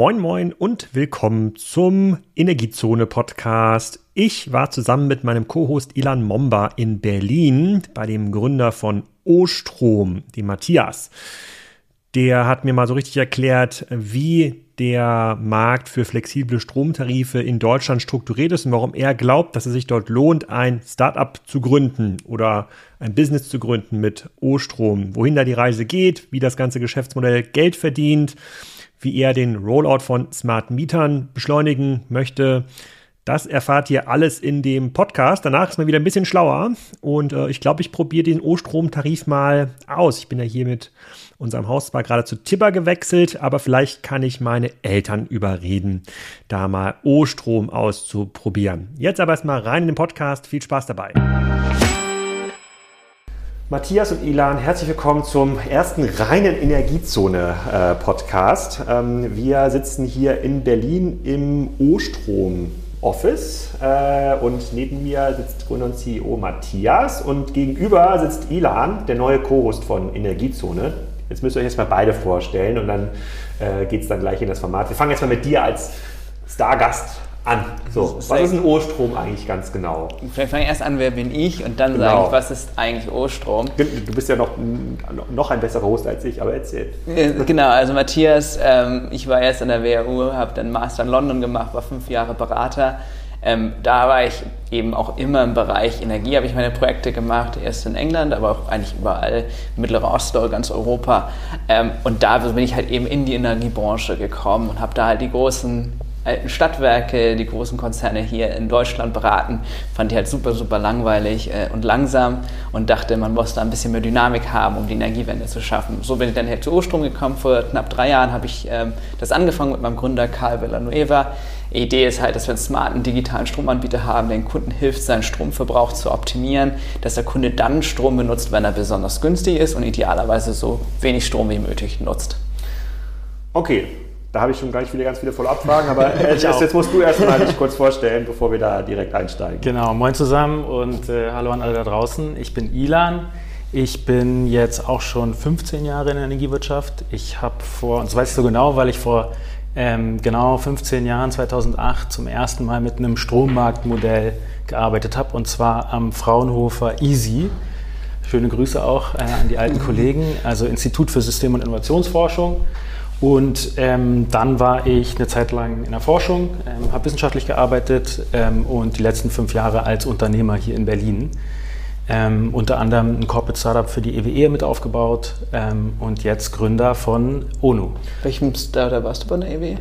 moin moin und willkommen zum Energiezone Podcast. Ich war zusammen mit meinem Co-Host Ilan Momba in Berlin bei dem Gründer von O-Strom, dem Matthias. Der hat mir mal so richtig erklärt, wie der Markt für flexible Stromtarife in Deutschland strukturiert ist und warum er glaubt, dass es sich dort lohnt, ein Startup zu gründen oder ein Business zu gründen mit O-Strom, wohin da die Reise geht, wie das ganze Geschäftsmodell Geld verdient, wie er den Rollout von Smart Mietern beschleunigen möchte. Das erfahrt ihr alles in dem Podcast. Danach ist man wieder ein bisschen schlauer und äh, ich glaube, ich probiere den O-Strom-Tarif mal aus. Ich bin ja hier mit unserem Hausbar gerade zu Tibber gewechselt, aber vielleicht kann ich meine Eltern überreden, da mal O-Strom auszuprobieren. Jetzt aber erstmal rein in den Podcast. Viel Spaß dabei. Matthias und Ilan, herzlich willkommen zum ersten reinen Energiezone-Podcast. Ähm, wir sitzen hier in Berlin im O-Strom Office äh, und neben mir sitzt Gründer und CEO Matthias und gegenüber sitzt Ilan, der neue Co-Host von Energiezone. Jetzt müsst ihr euch erstmal beide vorstellen und dann äh, geht es dann gleich in das Format. Wir fangen jetzt mal mit dir als Stargast an. So, was ist ein O-Strom eigentlich ganz genau? Vielleicht fange ich erst an, wer bin ich und dann genau. sage ich, was ist eigentlich O-Strom? Du bist ja noch, noch ein besserer Host als ich, aber erzähl. Genau, also Matthias, ähm, ich war erst an der WHU, habe dann Master in London gemacht, war fünf Jahre Berater. Ähm, da war ich eben auch immer im Bereich Energie, habe ich meine Projekte gemacht, erst in England, aber auch eigentlich überall, Mittlerer Osten, ganz Europa. Ähm, und da bin ich halt eben in die Energiebranche gekommen und habe da halt die großen alten Stadtwerke, die großen Konzerne hier in Deutschland beraten. Fand ich halt super, super langweilig äh, und langsam und dachte, man muss da ein bisschen mehr Dynamik haben, um die Energiewende zu schaffen. So bin ich dann hier zu Urstrom gekommen. Vor knapp drei Jahren habe ich ähm, das angefangen mit meinem Gründer Karl Villanueva. Die Idee ist halt, dass wir einen smarten digitalen Stromanbieter haben, der den Kunden hilft, seinen Stromverbrauch zu optimieren, dass der Kunde dann Strom benutzt, wenn er besonders günstig ist und idealerweise so wenig Strom wie möglich nutzt. Okay, da habe ich schon gleich wieder ganz viele Follow-up-Fragen, aber äh, jetzt, jetzt, musst du erstmal dich kurz vorstellen, bevor wir da direkt einsteigen. Genau, moin zusammen und äh, hallo an alle da draußen. Ich bin Ilan. Ich bin jetzt auch schon 15 Jahre in der Energiewirtschaft. Ich habe vor, und das weiß ich so genau, weil ich vor ähm, genau 15 Jahren, 2008, zum ersten Mal mit einem Strommarktmodell gearbeitet habe, und zwar am Fraunhofer EASY. Schöne Grüße auch äh, an die alten Kollegen, also Institut für System- und Innovationsforschung. Und ähm, dann war ich eine Zeit lang in der Forschung, ähm, habe wissenschaftlich gearbeitet ähm, und die letzten fünf Jahre als Unternehmer hier in Berlin. Ähm, unter anderem ein Corporate Startup für die EWE e mit aufgebaut ähm, und jetzt Gründer von ONU. Welchem Startup warst du bei der EWE?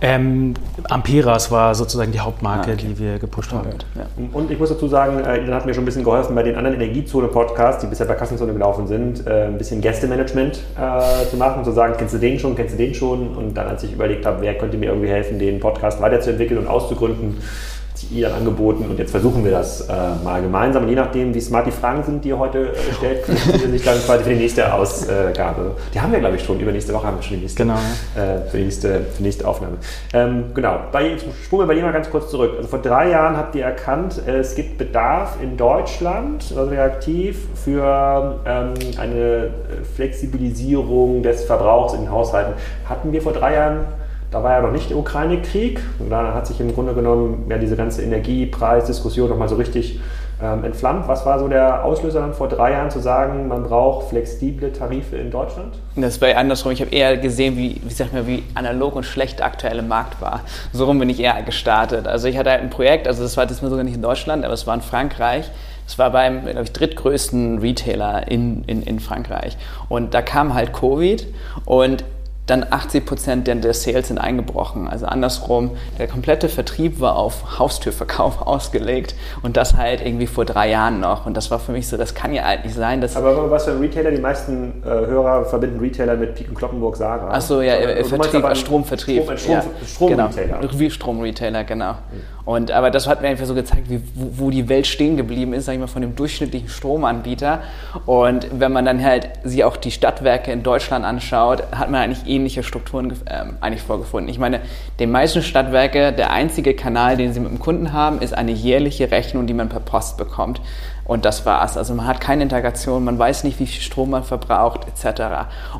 Ähm, Amperas war sozusagen die Hauptmarke, ah, okay. die wir gepusht haben. Ja. Und ich muss dazu sagen, äh, Ilan hat mir schon ein bisschen geholfen bei den anderen Energiezone-Podcasts, die bisher bei Kassenzone gelaufen sind, äh, ein bisschen Gästemanagement äh, zu machen und zu sagen, kennst du den schon, kennst du den schon? Und dann, als ich überlegt habe, wer könnte mir irgendwie helfen, den Podcast weiterzuentwickeln und auszugründen, ihr angeboten und jetzt versuchen wir das äh, mal gemeinsam. Und je nachdem, wie smart die Fragen sind, die ihr heute äh, stellt, können Sie sich dann quasi für die nächste Ausgabe. Die haben wir, glaube ich, schon. Übernächste Woche haben wir schon die nächste. Genau. Äh, für, die nächste, für die nächste Aufnahme. Ähm, genau. Bei, spulen wir bei dir mal ganz kurz zurück. Also vor drei Jahren habt ihr erkannt, es gibt Bedarf in Deutschland, also reaktiv, für ähm, eine Flexibilisierung des Verbrauchs in den Haushalten. Hatten wir vor drei Jahren da war ja noch nicht der Ukraine-Krieg. Und da hat sich im Grunde genommen ja diese ganze Energiepreisdiskussion nochmal so richtig ähm, entflammt. Was war so der Auslöser dann vor drei Jahren zu sagen, man braucht flexible Tarife in Deutschland? Das war andersrum. Ich habe eher gesehen, wie, wie, sag mal, wie analog und schlecht der aktuelle Markt war. So rum bin ich eher gestartet. Also ich hatte halt ein Projekt, also das war das sogar nicht in Deutschland, aber es war in Frankreich. Es war beim, glaube ich, drittgrößten Retailer in, in, in Frankreich. Und da kam halt Covid und dann 80 Prozent der, Sales sind eingebrochen. Also andersrum, der komplette Vertrieb war auf Haustürverkauf ausgelegt und das halt irgendwie vor drei Jahren noch. Und das war für mich so, das kann ja halt nicht sein. Dass aber was für ein Retailer? Die meisten äh, Hörer verbinden Retailer mit Pik und Kloppenburg Sarah. Achso, ja, äh, Vertrieb, Stromvertrieb. Strom, Strom, ja, Stromretailer. Genau, wie Stromretailer, genau. Und, aber das hat mir einfach so gezeigt, wie, wo, wo die Welt stehen geblieben ist, sag ich mal, von dem durchschnittlichen Stromanbieter. Und wenn man dann halt sich auch die Stadtwerke in Deutschland anschaut, hat man eigentlich ähnliche Strukturen ähm, eigentlich vorgefunden. Ich meine, den meisten Stadtwerke, der einzige Kanal, den sie mit dem Kunden haben, ist eine jährliche Rechnung, die man per Post bekommt. Und das war's. Also man hat keine Integration, man weiß nicht, wie viel Strom man verbraucht, etc.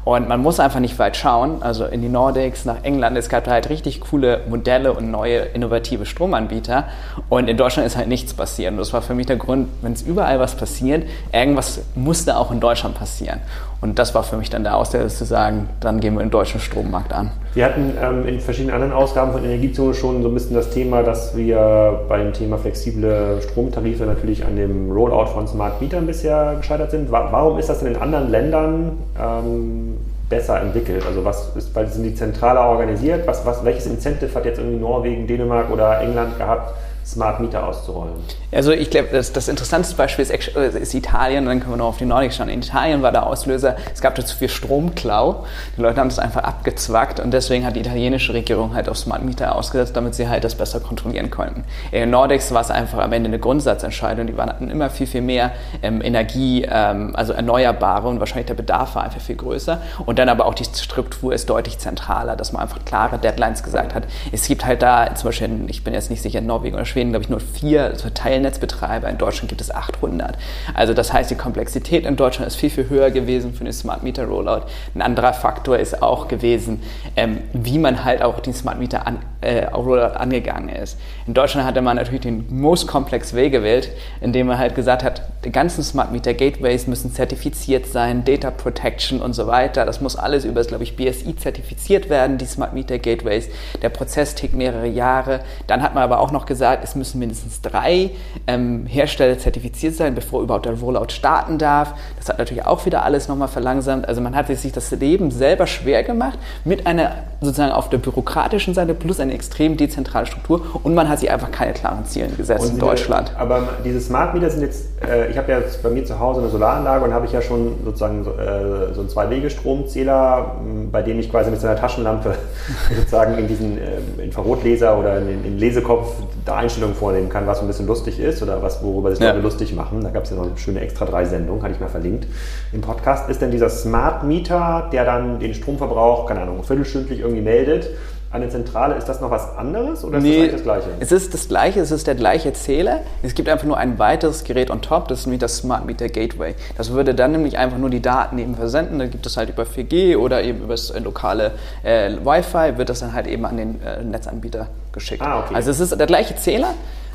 Und man muss einfach nicht weit schauen. Also in die Nordics, nach England, es gab halt richtig coole Modelle und neue innovative Stromanbieter. Und in Deutschland ist halt nichts passiert. Und das war für mich der Grund, wenn es überall was passiert, irgendwas musste auch in Deutschland passieren. Und das war für mich dann der Auslöser zu sagen, dann gehen wir den deutschen Strommarkt an. Wir hatten ähm, in verschiedenen anderen Ausgaben von Energiezone schon so ein bisschen das Thema, dass wir beim Thema flexible Stromtarife natürlich an dem Rollout von Smart Metern bisher gescheitert sind. Warum ist das denn in anderen Ländern ähm, besser entwickelt? Also was ist, weil sind die zentraler organisiert? Was, was, welches Incentive hat jetzt irgendwie Norwegen, Dänemark oder England gehabt? Smart Meter auszurollen? Also ich glaube, das, das interessanteste Beispiel ist, äh, ist, Italien, dann können wir noch auf die Nordic schauen. In Italien war der Auslöser, es gab dazu viel Stromklau. Die Leute haben das einfach abgezwackt und deswegen hat die italienische Regierung halt auf Smart Meter ausgesetzt, damit sie halt das besser kontrollieren konnten. In Nordics war es einfach am Ende eine Grundsatzentscheidung. Die hatten immer viel, viel mehr ähm, Energie, ähm, also erneuerbare und wahrscheinlich der Bedarf war einfach viel größer. Und dann aber auch die Struktur ist deutlich zentraler, dass man einfach klare Deadlines gesagt hat. Es gibt halt da zum Beispiel, ich bin jetzt nicht sicher, in Norwegen oder Schweden, glaube ich, nur vier Teilnetzbetreiber. In Deutschland gibt es 800. Also das heißt, die Komplexität in Deutschland ist viel, viel höher gewesen für den Smart Meter Rollout. Ein anderer Faktor ist auch gewesen, ähm, wie man halt auch den Smart Meter an, äh, Rollout angegangen ist. In Deutschland hatte man natürlich den most complex Way gewählt, indem man halt gesagt hat, die ganzen Smart Meter Gateways müssen zertifiziert sein, Data Protection und so weiter. Das muss alles über das, glaube ich, BSI zertifiziert werden, die Smart Meter Gateways. Der Prozess tickt mehrere Jahre. Dann hat man aber auch noch gesagt, es müssen mindestens drei ähm, Hersteller zertifiziert sein, bevor überhaupt der Rollout starten darf. Das hat natürlich auch wieder alles nochmal verlangsamt. Also man hat sich das Leben selber schwer gemacht mit einer sozusagen auf der bürokratischen Seite plus eine extrem dezentrale Struktur und man hat sich einfach keine klaren Ziele gesetzt und in Deutschland. Aber diese Smart Meter sind jetzt, äh, ich habe ja bei mir zu Hause eine Solaranlage und habe ich ja schon sozusagen so, äh, so einen Zwei-Wege-Stromzähler, bei dem ich quasi mit so einer Taschenlampe sozusagen in diesen äh, Infrarotlaser oder in den Lesekopf da Einstellungen vornehmen kann, was ein bisschen lustig ist oder was, worüber sich ja. Leute lustig machen. Da gab es ja noch eine schöne extra drei Sendung, hatte ich mal verlinkt im Podcast. Ist denn dieser Smart Meter, der dann den Stromverbrauch, keine Ahnung, viertelstündlich irgendwie meldet, eine Zentrale, ist das noch was anderes oder ist nee, das das Gleiche? Es ist das Gleiche, es ist der gleiche Zähler. Es gibt einfach nur ein weiteres Gerät on top, das ist nämlich das Smart Meter Gateway. Das würde dann nämlich einfach nur die Daten eben versenden. Da gibt es halt über 4G oder eben über das äh, lokale äh, Wi-Fi, wird das dann halt eben an den äh, Netzanbieter geschickt. Ah, okay. Also es ist der gleiche Zähler,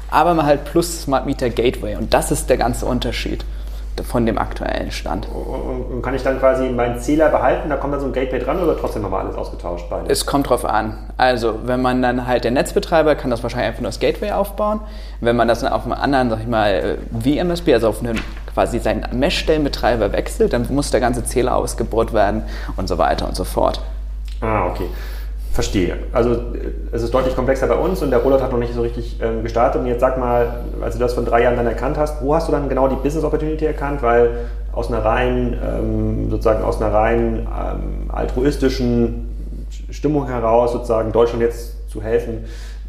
aber mal halt plus Smart Meter Gateway. Und das ist der ganze Unterschied von dem aktuellen Stand. Und kann ich dann quasi meinen Zähler behalten, da kommt dann so ein Gateway dran oder trotzdem nochmal alles ausgetauscht? Beide? Es kommt drauf an. Also wenn man dann halt der Netzbetreiber kann das wahrscheinlich einfach nur das Gateway aufbauen. Wenn man das dann auf einem anderen, sag ich mal, VMSB, also auf einem quasi seinen Messstellenbetreiber wechselt, dann muss der ganze Zähler ausgebohrt werden und so weiter und so fort. Ah, okay. Verstehe. Also es ist deutlich komplexer bei uns und der Rollout hat noch nicht so richtig ähm, gestartet. Und jetzt sag mal, als du das von drei Jahren dann erkannt hast, wo hast du dann genau die Business Opportunity erkannt? Weil aus einer rein, ähm, sozusagen aus einer rein ähm, altruistischen Stimmung heraus, sozusagen Deutschland jetzt zu helfen,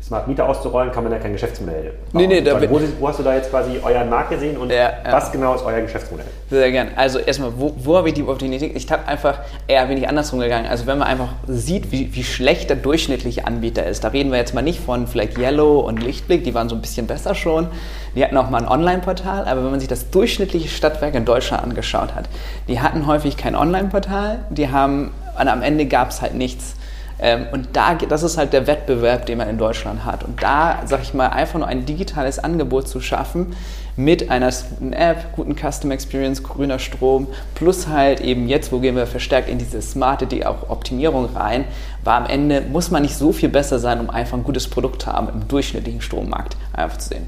Smart Meter auszurollen, kann man ja kein Geschäftsmodell Nee, nee, da wo, wo, hast du da jetzt quasi euren Markt gesehen und ja, ja. was genau ist euer Geschäftsmodell? Sehr gern. Also erstmal, wo, wo habe ich die Opportunität? Ich habe einfach eher bin ich andersrum gegangen. Also wenn man einfach sieht, wie, wie schlecht der durchschnittliche Anbieter ist, da reden wir jetzt mal nicht von vielleicht Yellow und Lichtblick, die waren so ein bisschen besser schon. Die hatten auch mal ein Online-Portal, aber wenn man sich das durchschnittliche Stadtwerk in Deutschland angeschaut hat, die hatten häufig kein Online-Portal, die haben, und am Ende gab es halt nichts. Ähm, und da, das ist halt der Wettbewerb, den man in Deutschland hat. Und da, sag ich mal, einfach nur ein digitales Angebot zu schaffen mit einer guten App, guten Custom Experience, grüner Strom, plus halt eben jetzt, wo gehen wir verstärkt in diese smarte die auch Optimierung rein, war am Ende, muss man nicht so viel besser sein, um einfach ein gutes Produkt zu haben im durchschnittlichen Strommarkt einfach zu sehen.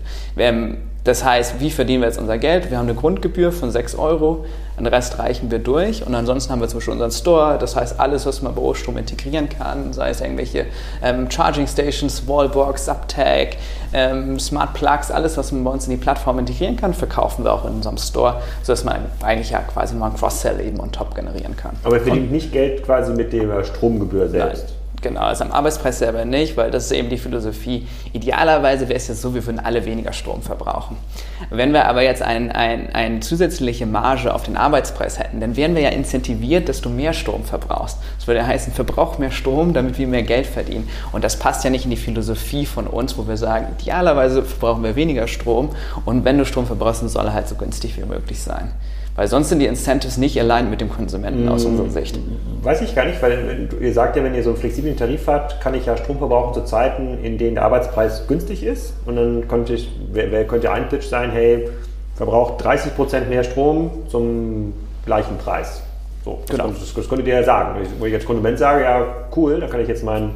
Das heißt, wie verdienen wir jetzt unser Geld? Wir haben eine Grundgebühr von 6 Euro, den Rest reichen wir durch und ansonsten haben wir zum Beispiel unseren Store, das heißt alles, was man bei O-Strom integrieren kann, sei es irgendwelche ähm, Charging Stations, Wallbox, Subtag, ähm, Smart Plugs, alles, was man bei uns in die Plattform integrieren kann, verkaufen wir auch in unserem Store, sodass man eigentlich ja quasi mal ein Cross-Sell eben on top generieren kann. Aber ihr verdient nicht Geld quasi mit der Stromgebühr selbst? Nein. Genau, also am Arbeitspreis selber nicht, weil das ist eben die Philosophie. Idealerweise wäre es jetzt so, wir würden alle weniger Strom verbrauchen. Wenn wir aber jetzt eine ein, ein zusätzliche Marge auf den Arbeitspreis hätten, dann wären wir ja incentiviert, dass du mehr Strom verbrauchst. Das würde heißen, verbrauch mehr Strom, damit wir mehr Geld verdienen. Und das passt ja nicht in die Philosophie von uns, wo wir sagen, idealerweise verbrauchen wir weniger Strom und wenn du Strom verbrauchst, dann soll er halt so günstig wie möglich sein. Weil sonst sind die Incentives nicht allein mit dem Konsumenten aus unserer hm, Sicht. Weiß ich gar nicht, weil ihr sagt ja, wenn ihr so einen flexiblen Tarif habt, kann ich ja Strom verbrauchen zu Zeiten, in denen der Arbeitspreis günstig ist. Und dann könnte, ich, wer, könnte ein Pitch sein, hey, verbraucht 30% mehr Strom zum gleichen Preis. So, das, genau. das, das könntet ihr ja sagen. Wo ich als Konsument sage, ja, cool, dann kann ich jetzt meinen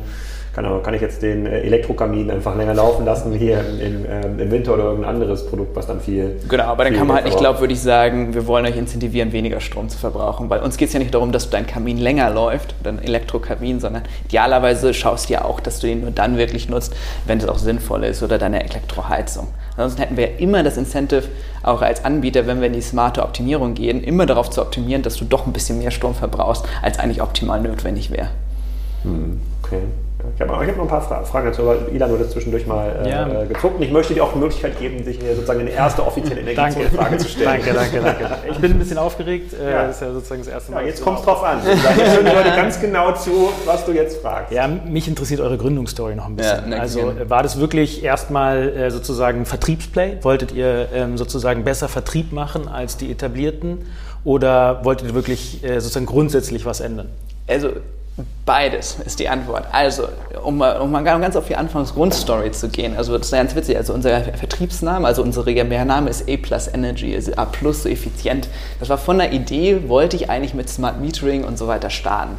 kann, kann ich jetzt den äh, Elektrokamin einfach länger laufen lassen hier im, ähm, im, Winter oder irgendein anderes Produkt, was dann viel. Genau, aber dann kann man halt nicht glaubwürdig sagen, wir wollen euch incentivieren, weniger Strom zu verbrauchen. Weil uns geht es ja nicht darum, dass dein Kamin länger läuft, dein Elektrokamin, sondern idealerweise schaust du ja auch, dass du den nur dann wirklich nutzt, wenn es auch sinnvoll ist oder deine Elektroheizung. Ansonsten hätten wir immer das Incentive, auch als Anbieter, wenn wir in die smarte Optimierung gehen, immer darauf zu optimieren, dass du doch ein bisschen mehr Strom verbrauchst, als eigentlich optimal notwendig wäre. Hm, okay. Ich habe hab noch ein paar Fragen dazu, aber Ilan wurde zwischendurch mal äh, ja. Äh, gezuckt. Und ich möchte dir auch die Möglichkeit geben, sich sozusagen eine erste offizielle Energiefrage zu stellen. Danke, danke, danke. Ich bin ein bisschen aufgeregt. Äh, ja. Das ist ja sozusagen das erste Mal. Ja, jetzt kommt es drauf an. Ich hören die Leute ganz genau zu, was du jetzt fragst. Ja, mich interessiert eure Gründungsstory noch ein bisschen. Ja, also war das wirklich erstmal äh, sozusagen Vertriebsplay? Wolltet ihr ähm, sozusagen besser Vertrieb machen als die etablierten? Oder wolltet ihr wirklich äh, sozusagen grundsätzlich was ändern? Also Beides ist die Antwort. Also, um um mal ganz auf die Anfangsgrundstory zu gehen, also das ist ganz witzig, also unser Vertriebsname, also unsere GmbH-Name ist A Plus Energy, also A Plus so effizient. Das war von der Idee, wollte ich eigentlich mit Smart Metering und so weiter starten.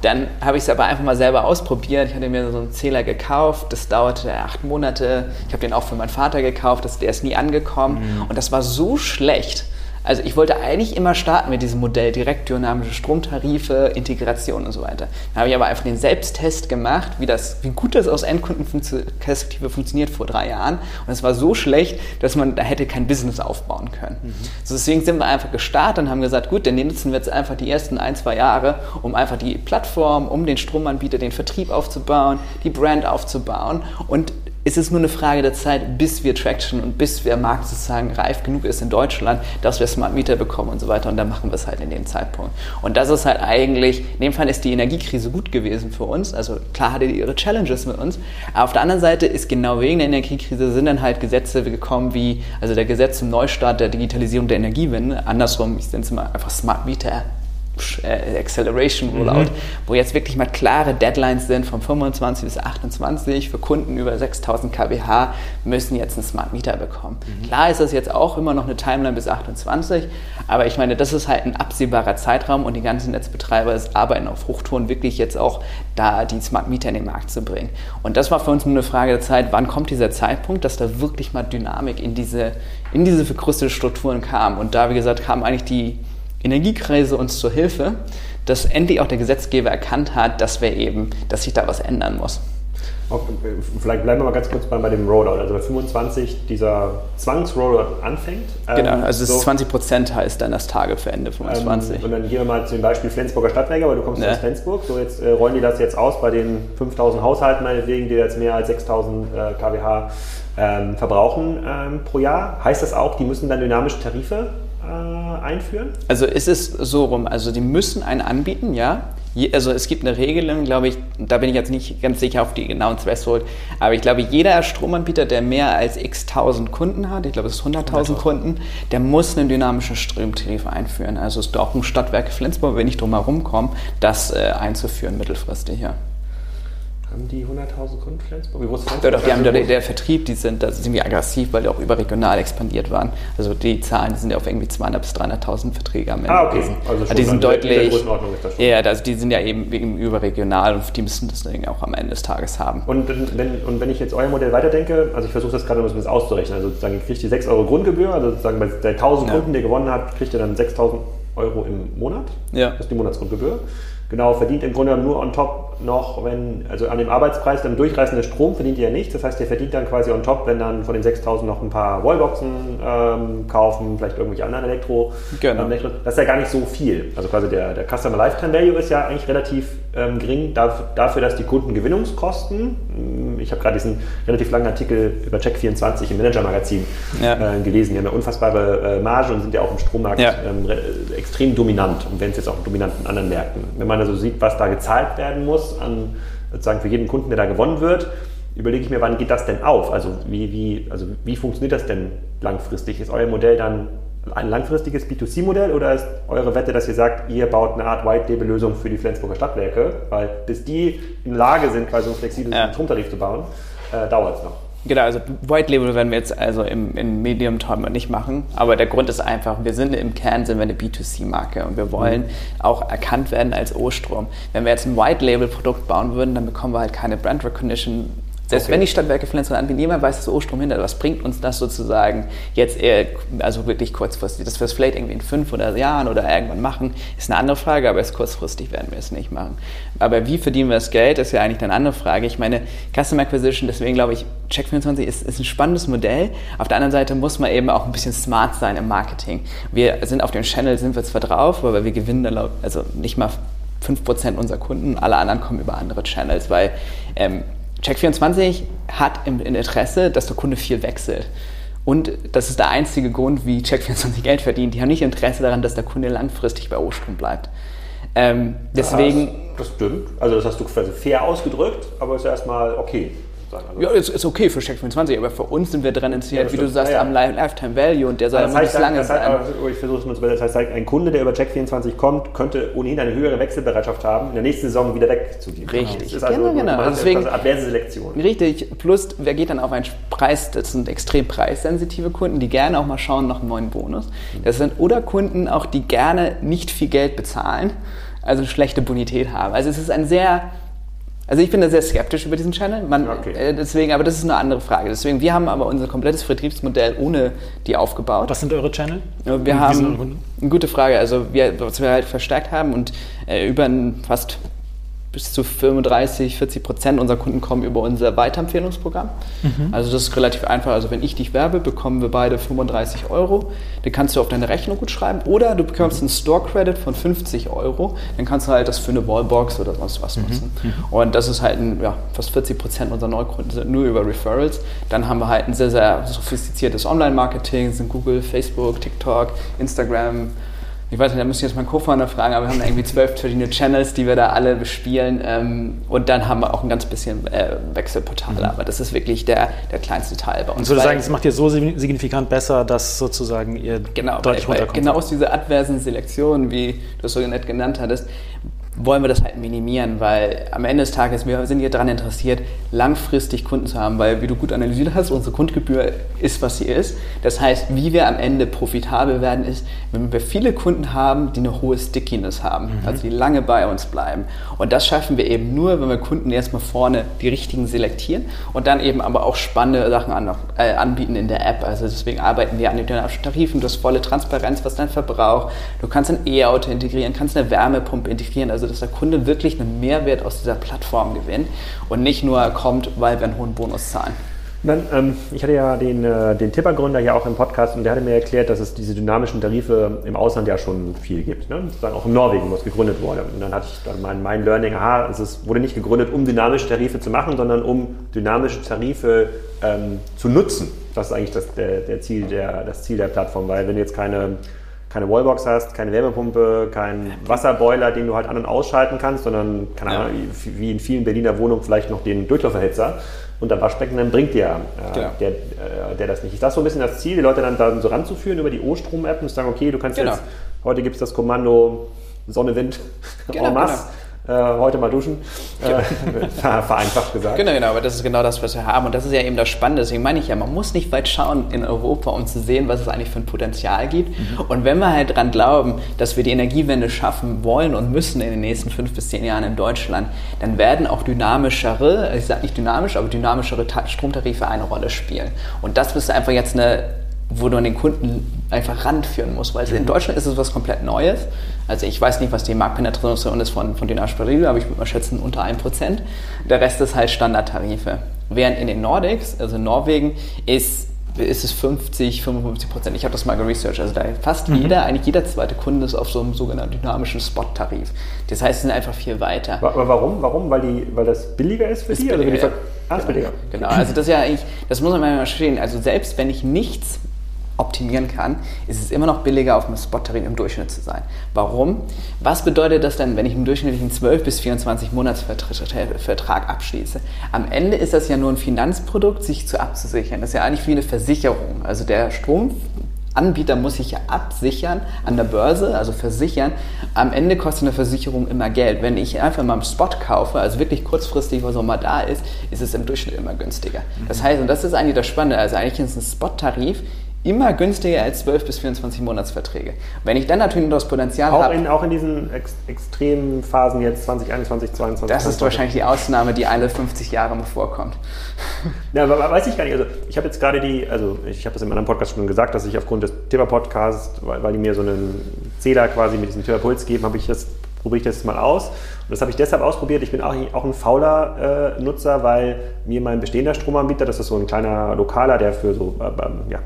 Dann habe ich es aber einfach mal selber ausprobiert. Ich hatte mir so einen Zähler gekauft, das dauerte acht Monate. Ich habe den auch für meinen Vater gekauft, der ist nie angekommen. Mhm. Und das war so schlecht, also ich wollte eigentlich immer starten mit diesem Modell, direkt dynamische Stromtarife, Integration und so weiter. Dann habe ich aber einfach den Selbsttest gemacht, wie, das, wie gut das aus Endkundenperspektive funktioniert vor drei Jahren. Und es war so schlecht, dass man da hätte kein Business aufbauen können. Mhm. So deswegen sind wir einfach gestartet und haben gesagt, gut, dann nutzen wir jetzt einfach die ersten ein, zwei Jahre, um einfach die Plattform, um den Stromanbieter, den Vertrieb aufzubauen, die Brand aufzubauen und ist es nur eine Frage der Zeit, bis wir Traction und bis der Markt sozusagen reif genug ist in Deutschland, dass wir Smart Meter bekommen und so weiter. Und dann machen wir es halt in dem Zeitpunkt. Und das ist halt eigentlich, in dem Fall ist die Energiekrise gut gewesen für uns. Also klar hatte die ihre Challenges mit uns. Aber auf der anderen Seite ist genau wegen der Energiekrise sind dann halt Gesetze gekommen wie, also der Gesetz zum Neustart der Digitalisierung der Energiewende. Andersrum, ich nenne es mal einfach Smart Meter Acceleration Rollout, mhm. wo jetzt wirklich mal klare Deadlines sind von 25 bis 28 für Kunden über 6000 kWh müssen jetzt einen Smart Meter bekommen. Mhm. Klar ist das jetzt auch immer noch eine Timeline bis 28, aber ich meine, das ist halt ein absehbarer Zeitraum und die ganzen Netzbetreiber arbeiten auf Hochtouren wirklich jetzt auch da die Smart Meter in den Markt zu bringen. Und das war für uns nur eine Frage der Zeit, wann kommt dieser Zeitpunkt, dass da wirklich mal Dynamik in diese, in diese verkrustete Strukturen kam. Und da, wie gesagt, kam eigentlich die Energiekrise uns zur Hilfe, dass endlich auch der Gesetzgeber erkannt hat, dass wir eben, dass sich da was ändern muss. Vielleicht bleiben wir mal ganz kurz bei, bei dem Rollout. Also bei 25 dieser Zwangsrollout anfängt. Genau, ähm, also so, 20 Prozent heißt dann das Tage für Ende 25. Ähm, und dann gehen wir mal zum Beispiel Flensburger Stadtwerke, weil du kommst ja. aus Flensburg. So jetzt äh, rollen die das jetzt aus bei den 5000 Haushalten meinetwegen, die jetzt mehr als 6000 äh, kWh ähm, verbrauchen ähm, pro Jahr. Heißt das auch, die müssen dann dynamische Tarife äh, einführen? Also ist es so rum, also die müssen einen anbieten, ja. Also es gibt eine Regelung, glaube ich, da bin ich jetzt nicht ganz sicher auf die genauen Threshold, aber ich glaube, jeder Stromanbieter, der mehr als x tausend Kunden hat, ich glaube, es ist 100.000 Kunden, der muss einen dynamischen Stromtarif einführen. Also es ist auch ein Stadtwerk Flensburg, wenn ich drum herum komme, das äh, einzuführen mittelfristig, ja. Haben die 100.000 Kunden Flensburg? Wie groß ist Flensburg? Ja, doch, die haben der, der Vertrieb, die sind da ziemlich aggressiv, weil die auch überregional expandiert waren. Also die Zahlen die sind ja auf irgendwie 200.000 bis 300.000 Verträge am Ende. Ah, okay. Gewesen. Also schon die sind deutlich. Ja, also die sind ja eben, eben überregional und die müssen das Ding auch am Ende des Tages haben. Und wenn, und wenn ich jetzt euer Modell weiterdenke, also ich versuche das gerade ein bisschen auszurechnen, also sozusagen kriegt ihr 6 Euro Grundgebühr, also sozusagen bei der 1000 ja. Kunden, die ihr gewonnen habt, kriegt ihr dann 6000 Euro im Monat. Ja. Das ist die Monatsgrundgebühr. Genau, verdient im Grunde nur on top noch, wenn, also an dem Arbeitspreis, dann durchreißender Strom verdient ihr ja nichts. Das heißt, ihr verdient dann quasi on top, wenn dann von den 6000 noch ein paar Wallboxen ähm, kaufen, vielleicht irgendwelche anderen Elektro. Genau. Ähm. Das ist ja gar nicht so viel. Also quasi der, der Customer Lifetime Value ist ja eigentlich relativ ähm, gering dafür, dass die Kundengewinnungskosten, hm, ich habe gerade diesen relativ langen Artikel über Check24 im Manager-Magazin Ja. äh, gelesen, die haben ja unfassbare äh, Marge und sind ja auch im Strommarkt Ja. ähm, re- extrem dominant und werden es jetzt auch dominant in anderen Märkten. Wenn man also sieht, was da gezahlt werden muss, an, sozusagen für jeden Kunden, der da gewonnen wird, überlege ich mir, wann geht das denn auf? Also wie, wie, also wie funktioniert das denn langfristig? Ist euer Modell dann ein langfristiges B2C-Modell oder ist eure Wette, dass ihr sagt, ihr baut eine Art White-Label-Lösung für die Flensburger Stadtwerke? Weil bis die in der Lage sind, quasi so einen flexiblen Ja. Stromtarif zu bauen, äh, dauert es noch. Genau, also White Label werden wir jetzt also im, im Medium Term nicht machen, aber der Grund ist einfach, wir sind im Kern sind wir eine B2C-Marke und wir wollen auch erkannt werden als O-Strom. Wenn wir jetzt ein White Label Produkt bauen würden, dann bekommen wir halt keine Brand Recognition. Selbst Okay. wenn die Stadtwerke Flensburg anbieten, niemand weiß, dass O-Strom hinter. Was bringt uns das sozusagen jetzt eher, also wirklich kurzfristig? Dass wir es vielleicht irgendwie in fünf oder Jahren oder irgendwann machen, ist eine andere Frage, aber erst kurzfristig werden wir es nicht machen. Aber wie verdienen wir das Geld, ist ja eigentlich eine andere Frage. Ich meine, Customer Acquisition, deswegen glaube ich, Check24 ist, ist ein spannendes Modell. Auf der anderen Seite muss man eben auch ein bisschen smart sein im Marketing. Wir sind auf dem Channel, sind wir zwar drauf, aber wir gewinnen dann, also nicht mal 5% unserer Kunden, alle anderen kommen über andere Channels, weil ähm, Check24 hat im, Interesse, dass der Kunde viel wechselt. Und das ist der einzige Grund, wie Check24 Geld verdient. Die haben nicht Interesse daran, dass der Kunde langfristig bei O-Strom bleibt. Ähm, deswegen, Das, das stimmt. Also das hast du quasi fair ausgedrückt, aber ist erstmal okay. Sozusagen. Also, ja, ist, ist okay für Check24, aber für uns sind wir daran Ja, interessiert, das wie du sagst, Ja, ja. am Li- Lifetime Value und der soll das ja heißt, lange das heißt, sein. aber ich versuche es mal zu das heißt, ein Kunde, der über Check24 kommt, könnte ohnehin eine höhere Wechselbereitschaft haben, in der nächsten Saison wieder wegzugehen. Richtig. Das ist also, Genau, genau. Hat Deswegen- also adverse Selektion. Richtig, plus wer geht dann auf einen Preis, das sind extrem preissensitive Kunden, die gerne auch mal schauen nach einem neuen Bonus. Das sind oder Kunden auch, die gerne nicht viel Geld bezahlen, also schlechte Bonität haben. Also es ist ein sehr, also ich bin da sehr skeptisch über diesen Channel, Man, Okay. äh, deswegen, aber das ist eine andere Frage. Deswegen, wir haben aber unser komplettes Vertriebsmodell ohne die aufgebaut. Was sind eure Channel? Wir haben eine gute Frage. Also wir, was wir halt verstärkt haben und äh, über ein, fast bis zu 35, 40 Prozent unserer Kunden kommen über unser Weiterempfehlungsprogramm. Also das ist relativ einfach. Also wenn ich dich werbe, bekommen wir beide 35 Euro. Den kannst du auf deine Rechnung gut schreiben. Oder du bekommst einen Store-Credit von 50 Euro. Dann kannst du halt das für eine Wallbox oder sonst was nutzen. Und das ist halt ein, ja, fast 40 Prozent unserer Neukunden sind nur über Referrals. Dann haben wir halt ein sehr, sehr sophistiziertes Online-Marketing, sind Google, Facebook, TikTok, Instagram, ich weiß nicht, da müsste ich jetzt meinen Co-Founder fragen, aber wir haben da irgendwie zwölf verschiedene Channels, die wir da alle bespielen. Ähm, und dann haben wir auch ein ganz bisschen äh, Wechselportale, aber das ist wirklich der, der kleinste Teil bei uns. Und so weil- sagen, das macht ihr so signifikant besser, dass sozusagen ihr Genau, deutlich weil runterkommt. genau aus dieser adversen Selektion, wie du es so nett genannt hattest, wollen wir das halt minimieren, weil am Ende des Tages, wir sind hier daran interessiert, langfristig Kunden zu haben, weil wie du gut analysiert hast, unsere Grundgebühr ist, was sie ist. Das heißt, wie wir am Ende profitabel werden, ist, wenn wir viele Kunden haben, die eine hohe Stickiness haben, also die lange bei uns bleiben. Und das schaffen wir eben nur, wenn wir Kunden erstmal vorne die richtigen selektieren und dann eben aber auch spannende Sachen an, äh, anbieten in der App. Also deswegen arbeiten wir an den dynamischen Tarifen, du hast volle Transparenz, was dein Verbrauch, du kannst ein E-Auto integrieren, kannst eine Wärmepumpe integrieren, also dass der Kunde wirklich einen Mehrwert aus dieser Plattform gewinnt und nicht nur kommt, weil wir einen hohen Bonus zahlen. Dann, ähm, ich hatte ja den, äh, den Tipper-Gründer hier auch im Podcast und der hatte mir erklärt, dass es diese dynamischen Tarife im Ausland ja schon viel gibt. Ne? Sozusagen auch in Norwegen, wo es gegründet wurde. Und dann hatte ich dann mein, mein Learning, aha, also es wurde nicht gegründet, um dynamische Tarife zu machen, sondern um dynamische Tarife ähm, zu nutzen. Das ist eigentlich das, der, der Ziel der, das Ziel der Plattform, weil wenn du jetzt keine keine Wallbox hast, keine Wärmepumpe, keinen Wasserboiler, den du halt an- und ausschalten kannst, sondern, keine Ja. Ahnung, wie in vielen Berliner Wohnungen vielleicht noch den Durchlauferhitzer und der Waschbecken, dann bringt dir äh, Genau. der, äh, der das nicht. Ist das so ein bisschen das Ziel, die Leute dann da so ranzuführen über die O-Strom-App und zu sagen, okay, du kannst Genau. jetzt, heute gibt es das Kommando Sonne, Wind, Genau, en masse, äh, heute mal duschen, äh, ver- vereinfacht gesagt. Genau, genau, aber das ist genau das, was wir haben. Und das ist ja eben das Spannende. Deswegen meine ich ja, man muss nicht weit schauen in Europa, um zu sehen, was es eigentlich für ein Potenzial gibt. Und wenn wir halt daran glauben, dass wir die Energiewende schaffen wollen und müssen in den nächsten fünf bis zehn Jahren in Deutschland, dann werden auch dynamischere, ich sage nicht dynamisch, aber dynamischere Ta- Stromtarife eine Rolle spielen. Und das ist einfach jetzt eine wo du an den Kunden einfach ranführen musst. Weil in Mhm. Deutschland ist es was komplett Neues. Also ich weiß nicht, was die Marktpenetration ist von, von den Aspiril, aber ich würde mal schätzen unter 1%. Der Rest ist halt Standardtarife. Während in den Nordics, also in Norwegen, ist ist es 50, 55 Prozent. Ich habe das mal geresearched. Also da fast Mhm. jeder, eigentlich jeder zweite Kunde ist auf so einem sogenannten dynamischen Spot-Tarif. Das heißt, sie sind einfach viel weiter. Aber warum? Warum? Weil, die, weil das billiger ist für Ist die? Oder billiger, Ver- ah, genau. billiger. Genau, also das ist ja eigentlich, das muss man mal verstehen. Also selbst wenn ich nichts optimieren kann, ist es immer noch billiger, auf einem Spot-Tarif im Durchschnitt zu sein. Warum? Was bedeutet das denn, wenn ich einen durchschnittlichen 12 bis 24 Monatsvertrag abschließe? Am Ende ist das ja nur ein Finanzprodukt, sich zu abzusichern. Das ist ja eigentlich wie eine Versicherung. Also der Stromanbieter muss sich ja absichern an der Börse, also versichern. Am Ende kostet eine Versicherung immer Geld. Wenn ich einfach mal im Spot kaufe, also wirklich kurzfristig, was auch mal da ist, ist es im Durchschnitt immer günstiger. Das heißt, und das ist eigentlich das Spannende, also eigentlich ist ein Spot-Tarif immer günstiger als 12 bis 24 Monatsverträge. Wenn ich dann natürlich noch das Potenzial Auch habe, in, auch in diesen ex extremen Phasen jetzt 2021, 2022. das ist wahrscheinlich die Ausnahme, die alle 50 Jahre mal vorkommt. Ja, aber weiß ich gar nicht. Also ich habe jetzt gerade die, also ich habe das im anderen Podcast schon gesagt, dass ich aufgrund des Thema-Podcasts, weil, weil die mir so einen Zähler quasi mit diesem Thema-Puls geben, habe ich das, probiere ich das jetzt mal aus. Und das habe ich deshalb ausprobiert. Ich bin auch, auch ein fauler äh, Nutzer, weil mir mein bestehender Stromanbieter, das ist so ein kleiner Lokaler, der für so, äh, ja,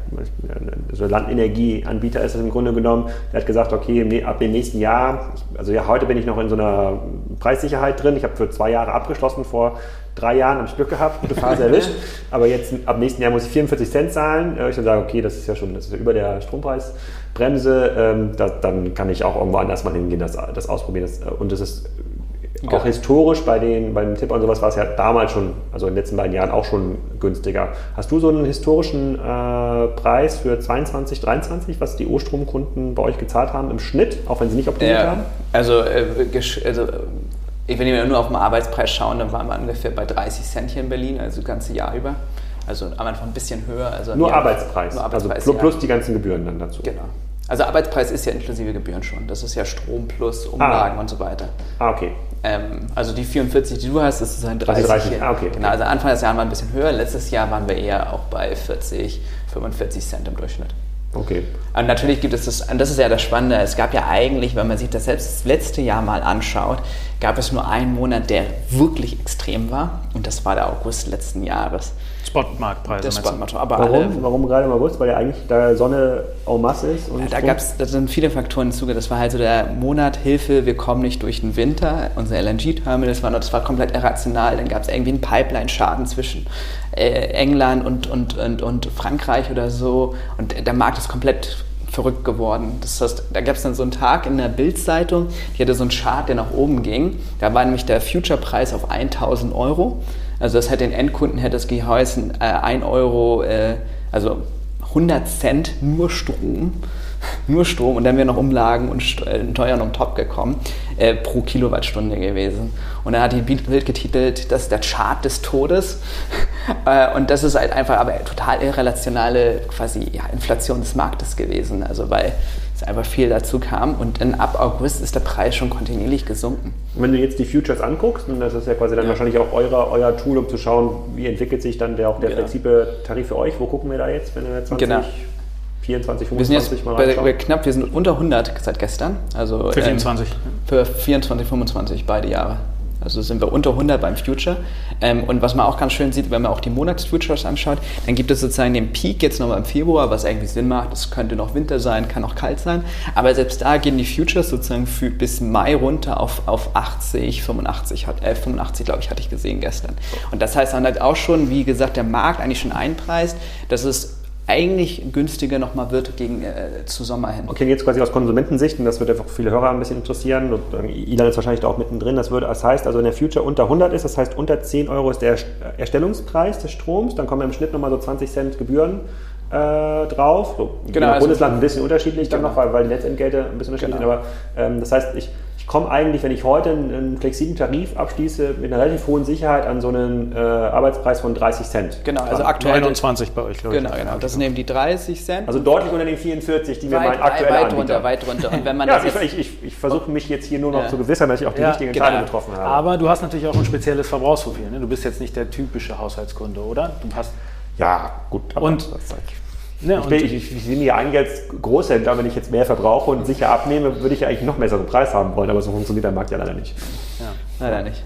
so Landenergieanbieter ist im Grunde genommen, der hat gesagt, okay, ab dem nächsten Jahr, also ja, heute bin ich noch in so einer Preissicherheit drin. Ich habe für zwei Jahre abgeschlossen vor drei Jahren habe ich Glück gehabt, gute Phase erwischt. Aber jetzt ab nächsten Jahr muss ich 44 Cent zahlen. Ich dann sage, okay, das ist ja schon das ist ja über der Strompreisbremse. Ähm, da, dann kann ich auch irgendwo anders mal hingehen, das, das ausprobieren. Das, äh, und das ist auch Ja. historisch bei den, beim Tipp und sowas war es ja damals schon, also in den letzten beiden Jahren auch schon günstiger. Hast du so einen historischen äh, Preis für 22, 23, was die O-Stromkunden bei euch gezahlt haben im Schnitt, auch wenn sie nicht optimiert haben? also, äh, also wenn wir nur auf den Arbeitspreis schauen, dann waren wir ungefähr bei 30 Cent hier in Berlin, also das ganze Jahr über. Also am Anfang ein bisschen höher. Also Nur Arbeitspreis, Nur also Arbeitspreis, plus, ja. die ganzen Gebühren dann dazu. Genau. Also Arbeitspreis ist ja inklusive Gebühren schon. Das ist ja Strom plus Umlagen Ah. und so weiter. Ah, okay. Ähm, also die 44, die du hast, das ist ein 30. 30, hier. ah, okay. Genau, also Anfang des Jahres waren wir ein bisschen höher. Letztes Jahr waren wir eher auch bei 40, 45 Cent im Durchschnitt. Okay. Und natürlich gibt es das, und das ist ja das Spannende, es gab ja eigentlich, wenn man sich das selbst das letzte Jahr mal anschaut, gab es nur einen Monat, der wirklich extrem war. Und das war der August letzten Jahres. Spotmarktpreise. Du? aber alle, Warum? Warum gerade im August? Weil ja eigentlich da Sonne en masse ist. Und Ja, da gab es, da sind viele Faktoren hinzuge. Das war halt so der Monat Hilfe, wir kommen nicht durch den Winter. Unser LNG-Terminal, das war, noch- das war komplett irrational. Dann gab es irgendwie einen Pipeline-Schaden zwischen äh, England und, und, und, und Frankreich oder so. Und der Markt ist komplett verrückt geworden. Das heißt, da gab es dann so einen Tag in der Bild-Zeitung, die hatte so einen Chart, der nach oben ging. Da war nämlich der Future-Preis auf 1000 Euro. Also das hätte den Endkunden hätte es geheißen, äh, 1 Euro, äh, also 100 Cent nur Strom, nur Strom und dann wären noch Umlagen und äh, Steuern um top gekommen, äh, pro Kilowattstunde gewesen. Und dann hat die Bild getitelt, das ist der Chart des Todes. äh, und das ist halt einfach aber total irrelationale quasi ja, Inflation des Marktes gewesen, also weil es einfach viel dazu kam und dann ab August ist der Preis schon kontinuierlich gesunken. Wenn du jetzt die Futures anguckst, und das ist ja quasi dann Ja. wahrscheinlich auch euer, euer Tool, um zu schauen, wie entwickelt sich dann der, auch der Genau. flexible Tarif für euch. Wo gucken wir da jetzt, wenn wir 20, Genau. 24, Wir sind jetzt 25 mal bei, bei knapp, wir sind unter 100 seit gestern. Also, Für ähm, 24. Für 24, 25, beide Jahre. Also sind wir unter 100 beim Future. Ähm, und was man auch ganz schön sieht, wenn man auch die Monatsfutures anschaut, dann gibt es sozusagen den Peak jetzt nochmal im Februar, was irgendwie Sinn macht. Es könnte noch Winter sein, kann auch kalt sein. Aber selbst da gehen die Futures sozusagen für, bis Mai runter auf, auf 80, 85, hat, äh, 85 glaube ich, hatte ich gesehen gestern. Und das heißt dann halt auch schon, wie gesagt, der Markt eigentlich schon einpreist, dass es eigentlich günstiger nochmal wird gegen äh, zu Sommer hin. Okay, jetzt quasi aus Konsumentensicht, und das wird einfach viele Hörer ein bisschen interessieren, und äh, Ilan ist wahrscheinlich da auch mittendrin, das, würde, das heißt, also wenn der Future unter 100 ist, das heißt unter 10 Euro ist der Erstellungspreis des Stroms, dann kommen im Schnitt nochmal so 20 Cent Gebühren äh, drauf. So, je Genau, nach also- Bundesland ein bisschen unterschiedlich dann Genau. noch, weil, weil die Netzentgelte ein bisschen unterschiedlich Genau. sind, aber ähm, das heißt, ich komme eigentlich, wenn ich heute einen, flexiblen Tarif abschließe, mit einer relativ hohen Sicherheit an so einen äh, Arbeitspreis von 30 Cent. Genau, also dran. aktuell 29 bei euch, glaube ich. Genau, genau. Das sind eben die 30 Cent. Also deutlich unter den 44, die mir weit, mein aktueller weit Anbieter. runter, weit runter. Und wenn man Ja, das ich, jetzt, ich, ich, ich versuche mich jetzt hier nur noch Ja. zu gewissern, dass ich auch die Ja, richtige genau. Entscheidung getroffen habe. Aber du hast natürlich auch ein spezielles Verbrauchsprofil. Ne? Du bist jetzt nicht der typische Haushaltskunde, oder? Du hast ja, gut. Aber Und- das, Ja, ich, ich, ich, ich sehe mich eigentlich als Großhändler, wenn ich jetzt mehr verbrauche und sicher abnehme, würde ich ja eigentlich noch besseren Preis haben wollen, aber so funktioniert der Markt ja leider nicht. Ja, leider nicht.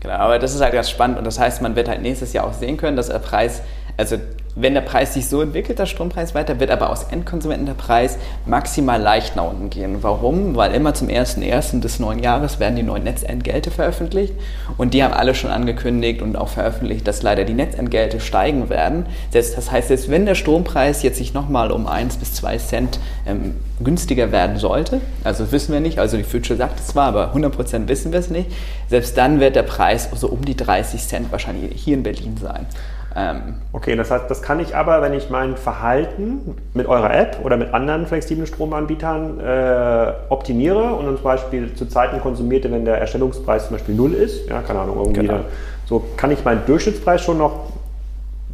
Genau, aber das ist halt ganz spannend und das heißt, man wird halt nächstes Jahr auch sehen können, dass der Preis, also wenn der Preis sich so entwickelt, der Strompreis weiter, wird aber aus Endkonsumenten der Preis maximal leicht nach unten gehen. Warum? Weil immer zum 1.1. des neuen Jahres werden die neuen Netzentgelte veröffentlicht und die haben alle schon angekündigt und auch veröffentlicht, dass leider die Netzentgelte steigen werden. Das heißt, selbst wenn der Strompreis jetzt sich nochmal um 1 bis 2 Cent ähm, günstiger werden sollte, also wissen wir nicht, also die Future sagt es zwar, aber 100% wissen wir es nicht, selbst dann wird der Preis so um die 30 Cent wahrscheinlich hier in Berlin sein. Ähm, okay, das heißt, das kann ich aber, wenn ich mein Verhalten mit eurer App oder mit anderen flexiblen Stromanbietern äh, optimiere und zum Beispiel zu Zeiten konsumierte, wenn der Erstellungspreis zum Beispiel null ist, ja, keine Ahnung, irgendwie genau. da, so kann ich meinen Durchschnittspreis schon noch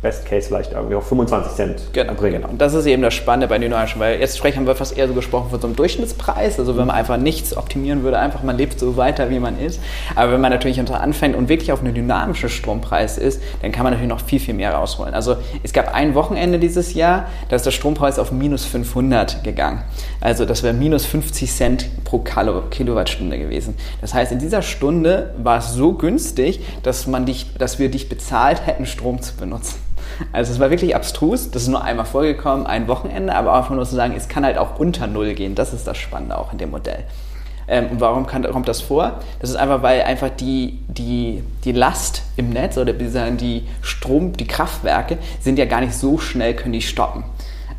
Best Case vielleicht irgendwie auf 25 Cent genau, bringen. Genau. Und das ist eben das Spannende bei Dynamischen, weil jetzt sprechen wir fast eher so gesprochen von so einem Durchschnittspreis, also wenn man einfach nichts optimieren würde, einfach man lebt so weiter, wie man ist. Aber wenn man natürlich anfängt und wirklich auf einen dynamischen Strompreis ist, dann kann man natürlich noch viel, viel mehr rausholen. Also es gab ein Wochenende dieses Jahr, da ist der Strompreis auf minus 500 gegangen. Also das wäre minus 50 Cent pro Kilowattstunde gewesen. Das heißt, in dieser Stunde war es so günstig, dass, man dich, dass wir dich bezahlt hätten, Strom zu benutzen. Also es war wirklich abstrus, das ist nur einmal vorgekommen, ein Wochenende, aber einfach nur zu sagen, es kann halt auch unter Null gehen, das ist das Spannende auch in dem Modell. Ähm, und warum kann, kommt das vor? Das ist einfach, weil einfach die, die, die Last im Netz oder die Strom, die Kraftwerke sind ja gar nicht so schnell, können die stoppen.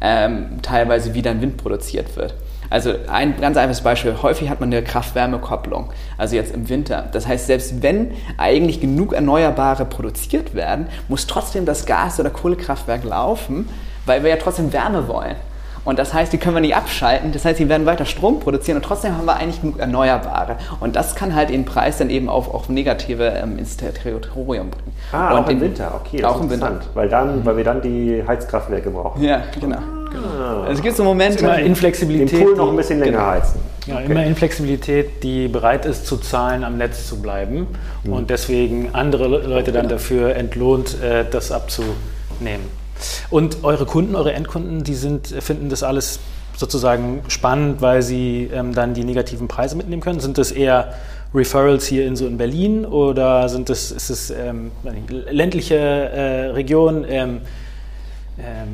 Ähm, teilweise wie dann Wind produziert wird. Also ein ganz einfaches Beispiel, häufig hat man eine Kraft-Wärme-Kopplung, also jetzt im Winter. Das heißt, selbst wenn eigentlich genug Erneuerbare produziert werden, muss trotzdem das Gas- oder Kohlekraftwerk laufen, weil wir ja trotzdem Wärme wollen. Und das heißt, die können wir nicht abschalten. Das heißt, die werden weiter Strom produzieren und trotzdem haben wir eigentlich genug Erneuerbare. Und das kann halt den Preis dann eben auch auf negative ähm, ins Territorium bringen. Ah, und auch im Winter, okay. auch im Winter. Weil, dann, weil wir dann die Heizkraftwerke brauchen. Ja, genau. Genau. Es gibt so Momente. Immer Inflexibilität. Den Pool noch ein bisschen länger genau. heizen. Ja, okay. immer Inflexibilität, die bereit ist zu zahlen, am Netz zu bleiben mhm. und deswegen andere Leute dann dafür entlohnt, äh, das abzunehmen. Und eure Kunden, eure Endkunden, die sind, finden das alles sozusagen spannend, weil sie ähm, dann die negativen Preise mitnehmen können? Sind das eher Referrals hier in so in Berlin oder sind das, ist es ähm, ländliche äh, Region? Ähm,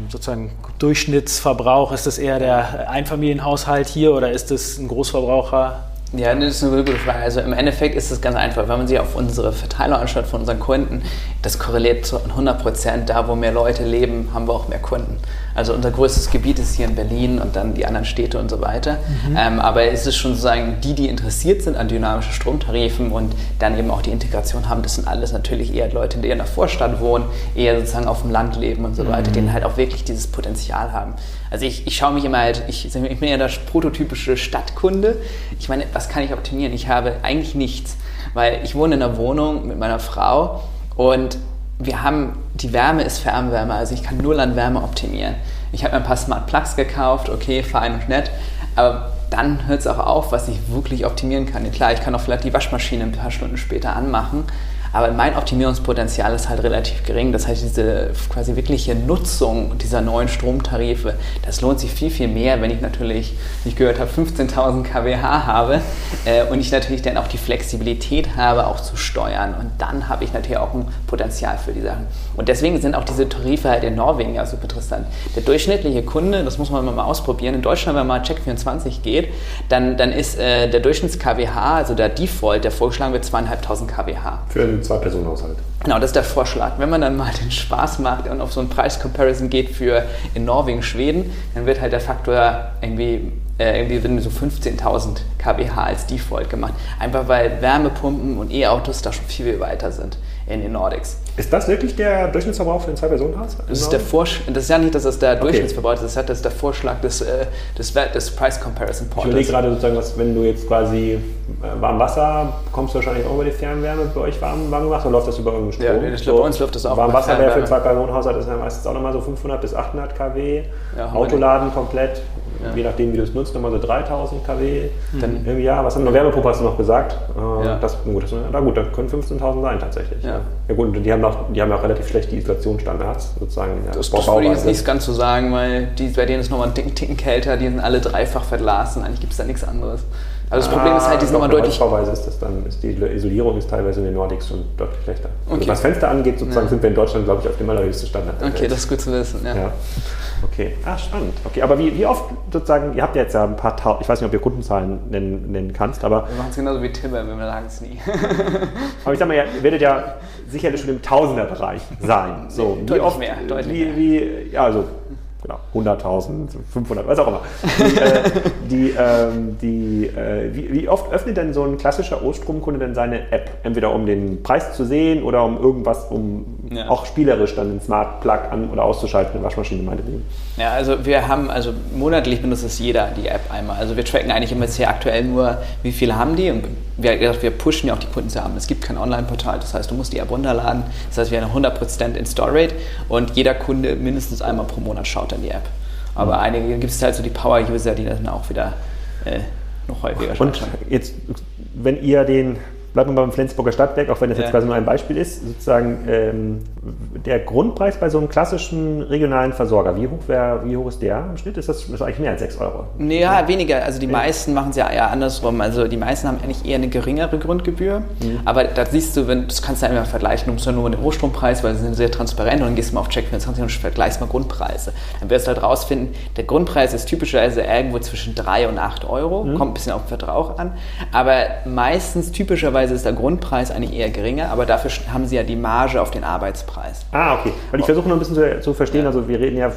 sozusagen Durchschnittsverbrauch? Ist das eher der Einfamilienhaushalt hier oder ist das ein Großverbraucher? Ja, das ist eine gute Frage. Also im Endeffekt ist es ganz einfach. Wenn man sich auf unsere Verteiler anschaut von unseren Kunden, das korreliert zu 100 Prozent. Da, wo mehr Leute leben, haben wir auch mehr Kunden. Also unser größtes Gebiet ist hier in Berlin und dann die anderen Städte und so weiter. Mhm. Ähm, aber es ist schon sozusagen, die, die interessiert sind an dynamischen Stromtarifen und dann eben auch die Integration haben, das sind alles natürlich eher Leute, die in der Vorstadt wohnen, eher sozusagen auf dem Land leben und so weiter, mhm. die halt auch wirklich dieses Potenzial haben. Also ich, ich schaue mich immer halt, ich, ich bin ja der prototypische Stadtkunde. Ich meine, was kann ich optimieren? Ich habe eigentlich nichts, weil ich wohne in einer Wohnung mit meiner Frau und wir haben, die Wärme ist Fernwärme, also ich kann nur Landwärme optimieren. Ich habe mir ein paar Smart Plugs gekauft, okay, fein und nett, aber dann hört es auch auf, was ich wirklich optimieren kann. Klar, ich kann auch vielleicht die Waschmaschine ein paar Stunden später anmachen, aber mein Optimierungspotenzial ist halt relativ gering. Das heißt, diese quasi wirkliche Nutzung dieser neuen Stromtarife, das lohnt sich viel, viel mehr, wenn ich natürlich, wie ich gehört habe, 15.000 kWh habe äh, und ich natürlich dann auch die Flexibilität habe, auch zu steuern. Und dann habe ich natürlich auch ein Potenzial für die Sachen. Und deswegen sind auch diese Tarife halt in Norwegen ja super interessant. Der durchschnittliche Kunde, das muss man mal ausprobieren, in Deutschland, wenn man mal Check24 geht, dann, dann ist äh, der Durchschnitts-KWH, also der Default, der vorgeschlagen wird, 2.500 kWh. Für den Zwei-Personen-Haushalt. Genau, das ist der Vorschlag. Wenn man dann mal den Spaß macht und auf so einen Preis-Comparison geht für in Norwegen, Schweden, dann wird halt der Faktor irgendwie, äh, irgendwie so 15.000 kWh als Default gemacht. Einfach weil Wärmepumpen und E-Autos da schon viel, viel weiter sind in den Nordics. Ist das wirklich der Durchschnittsverbrauch für ein Zwei-Personen-Haus? Das ist, der das ist ja nicht, dass das der Durchschnittsverbrauch ist, das ist der Vorschlag des, äh, des, des Price Comparison Portals. Ich überlege gerade sozusagen, was, wenn du jetzt quasi äh, warm Wasser, kommst du wahrscheinlich auch über die Fernwärme bei euch warm, warm gemacht oder läuft das über irgendeinen Strom? Ja, ich glaube, bei uns läuft das auch Warm Wasser wäre für ein Zwei-Personen-Haushalt ist ja meistens auch nochmal so 500 bis 800 kW. Ja, Autoladen komplett ja. je nachdem, wie du es nutzt, nochmal so 3000 kW mhm. im Jahr. Was haben wir? Wärmepumpe hast du noch gesagt. Äh, ja. das, gut, das, na gut, dann können 15.000 sein tatsächlich. Ja. ja. gut, die haben, auch, die haben auch relativ schlechte Isolationsstandards sozusagen. das, das würde ich jetzt nicht ganz so sagen, weil die, bei denen ist nochmal ein Ticken, Ticken kälter, die sind alle dreifach verglasen. Eigentlich gibt es da nichts anderes. Also das Problem ist halt, die sind nochmal deutlich. Bauweise ist das dann, ist die Isolierung ist teilweise in den Nordics schon deutlich schlechter. Also okay. Also was Fenster angeht, sozusagen, ja. sind wir in Deutschland, glaube ich, auf dem allerhöchsten Standard. Okay, das ist gut zu wissen, ja. ja. Okay, ah, spannend. Okay, aber wie, wie oft sozusagen, ihr habt ja jetzt ja ein paar Tausend, ich weiß nicht, ob ihr Kundenzahlen nennen, nennen kannst, aber. Wir machen es genauso wie Timmer, wir sagen es nie. aber ich sag mal, ihr werdet ja sicherlich schon im Tausenderbereich sein. So, wie oft, mehr, deutlich wie, wie, ja, also genau, 100.000, 500, was auch immer. Die, äh, die, ähm, die äh, wie, wie, oft öffnet denn so ein klassischer Oststromkunde denn seine App? Entweder um den Preis zu sehen oder um irgendwas, um ja. auch spielerisch dann den Smart Plug an- oder auszuschalten, eine Waschmaschine meinetwegen. Ja, also wir haben, also monatlich benutzt es jeder, die App einmal. Also wir tracken eigentlich immer sehr aktuell nur, wie viele haben die und wir, wir pushen ja auch die Kunden zu haben. Es gibt kein Online-Portal, das heißt, du musst die App runterladen. Das heißt, wir haben eine 100% Install-Rate und jeder Kunde mindestens einmal pro Monat schaut dann die App. Aber mhm. einige gibt es halt so die Power-User, die dann auch wieder äh, noch häufiger schauen. Und jetzt, wenn ihr den bleiben wir beim Flensburger Stadtwerk, auch wenn das jetzt quasi nur ein Beispiel ist, sozusagen ähm, der Grundpreis bei so einem klassischen regionalen Versorger, wie hoch, wär, wie hoch ist der im Schnitt? Ist das, ist eigentlich mehr als 6 Euro? Nee, ja, weniger. Also die meisten machen es ja eher andersrum. Also die meisten haben eigentlich eher eine geringere Grundgebühr. Mhm. Aber da siehst du, wenn, das kannst du ja immer vergleichen, du musst ja nur den Rohstrompreis, weil sie sind sehr transparent und dann gehst du mal auf Check24 und vergleichst mal Grundpreise. Dann wirst du halt rausfinden, der Grundpreis ist typischerweise irgendwo zwischen 3 und 8 Euro, mhm. kommt ein bisschen auf den Vertrauch an. Aber meistens typischerweise Normalerweise ist der Grundpreis eigentlich eher geringer, aber dafür haben sie ja die Marge auf den Arbeitspreis. Ah, okay. Weil ich versuche noch ein bisschen zu, zu verstehen, ja. also wir reden ja,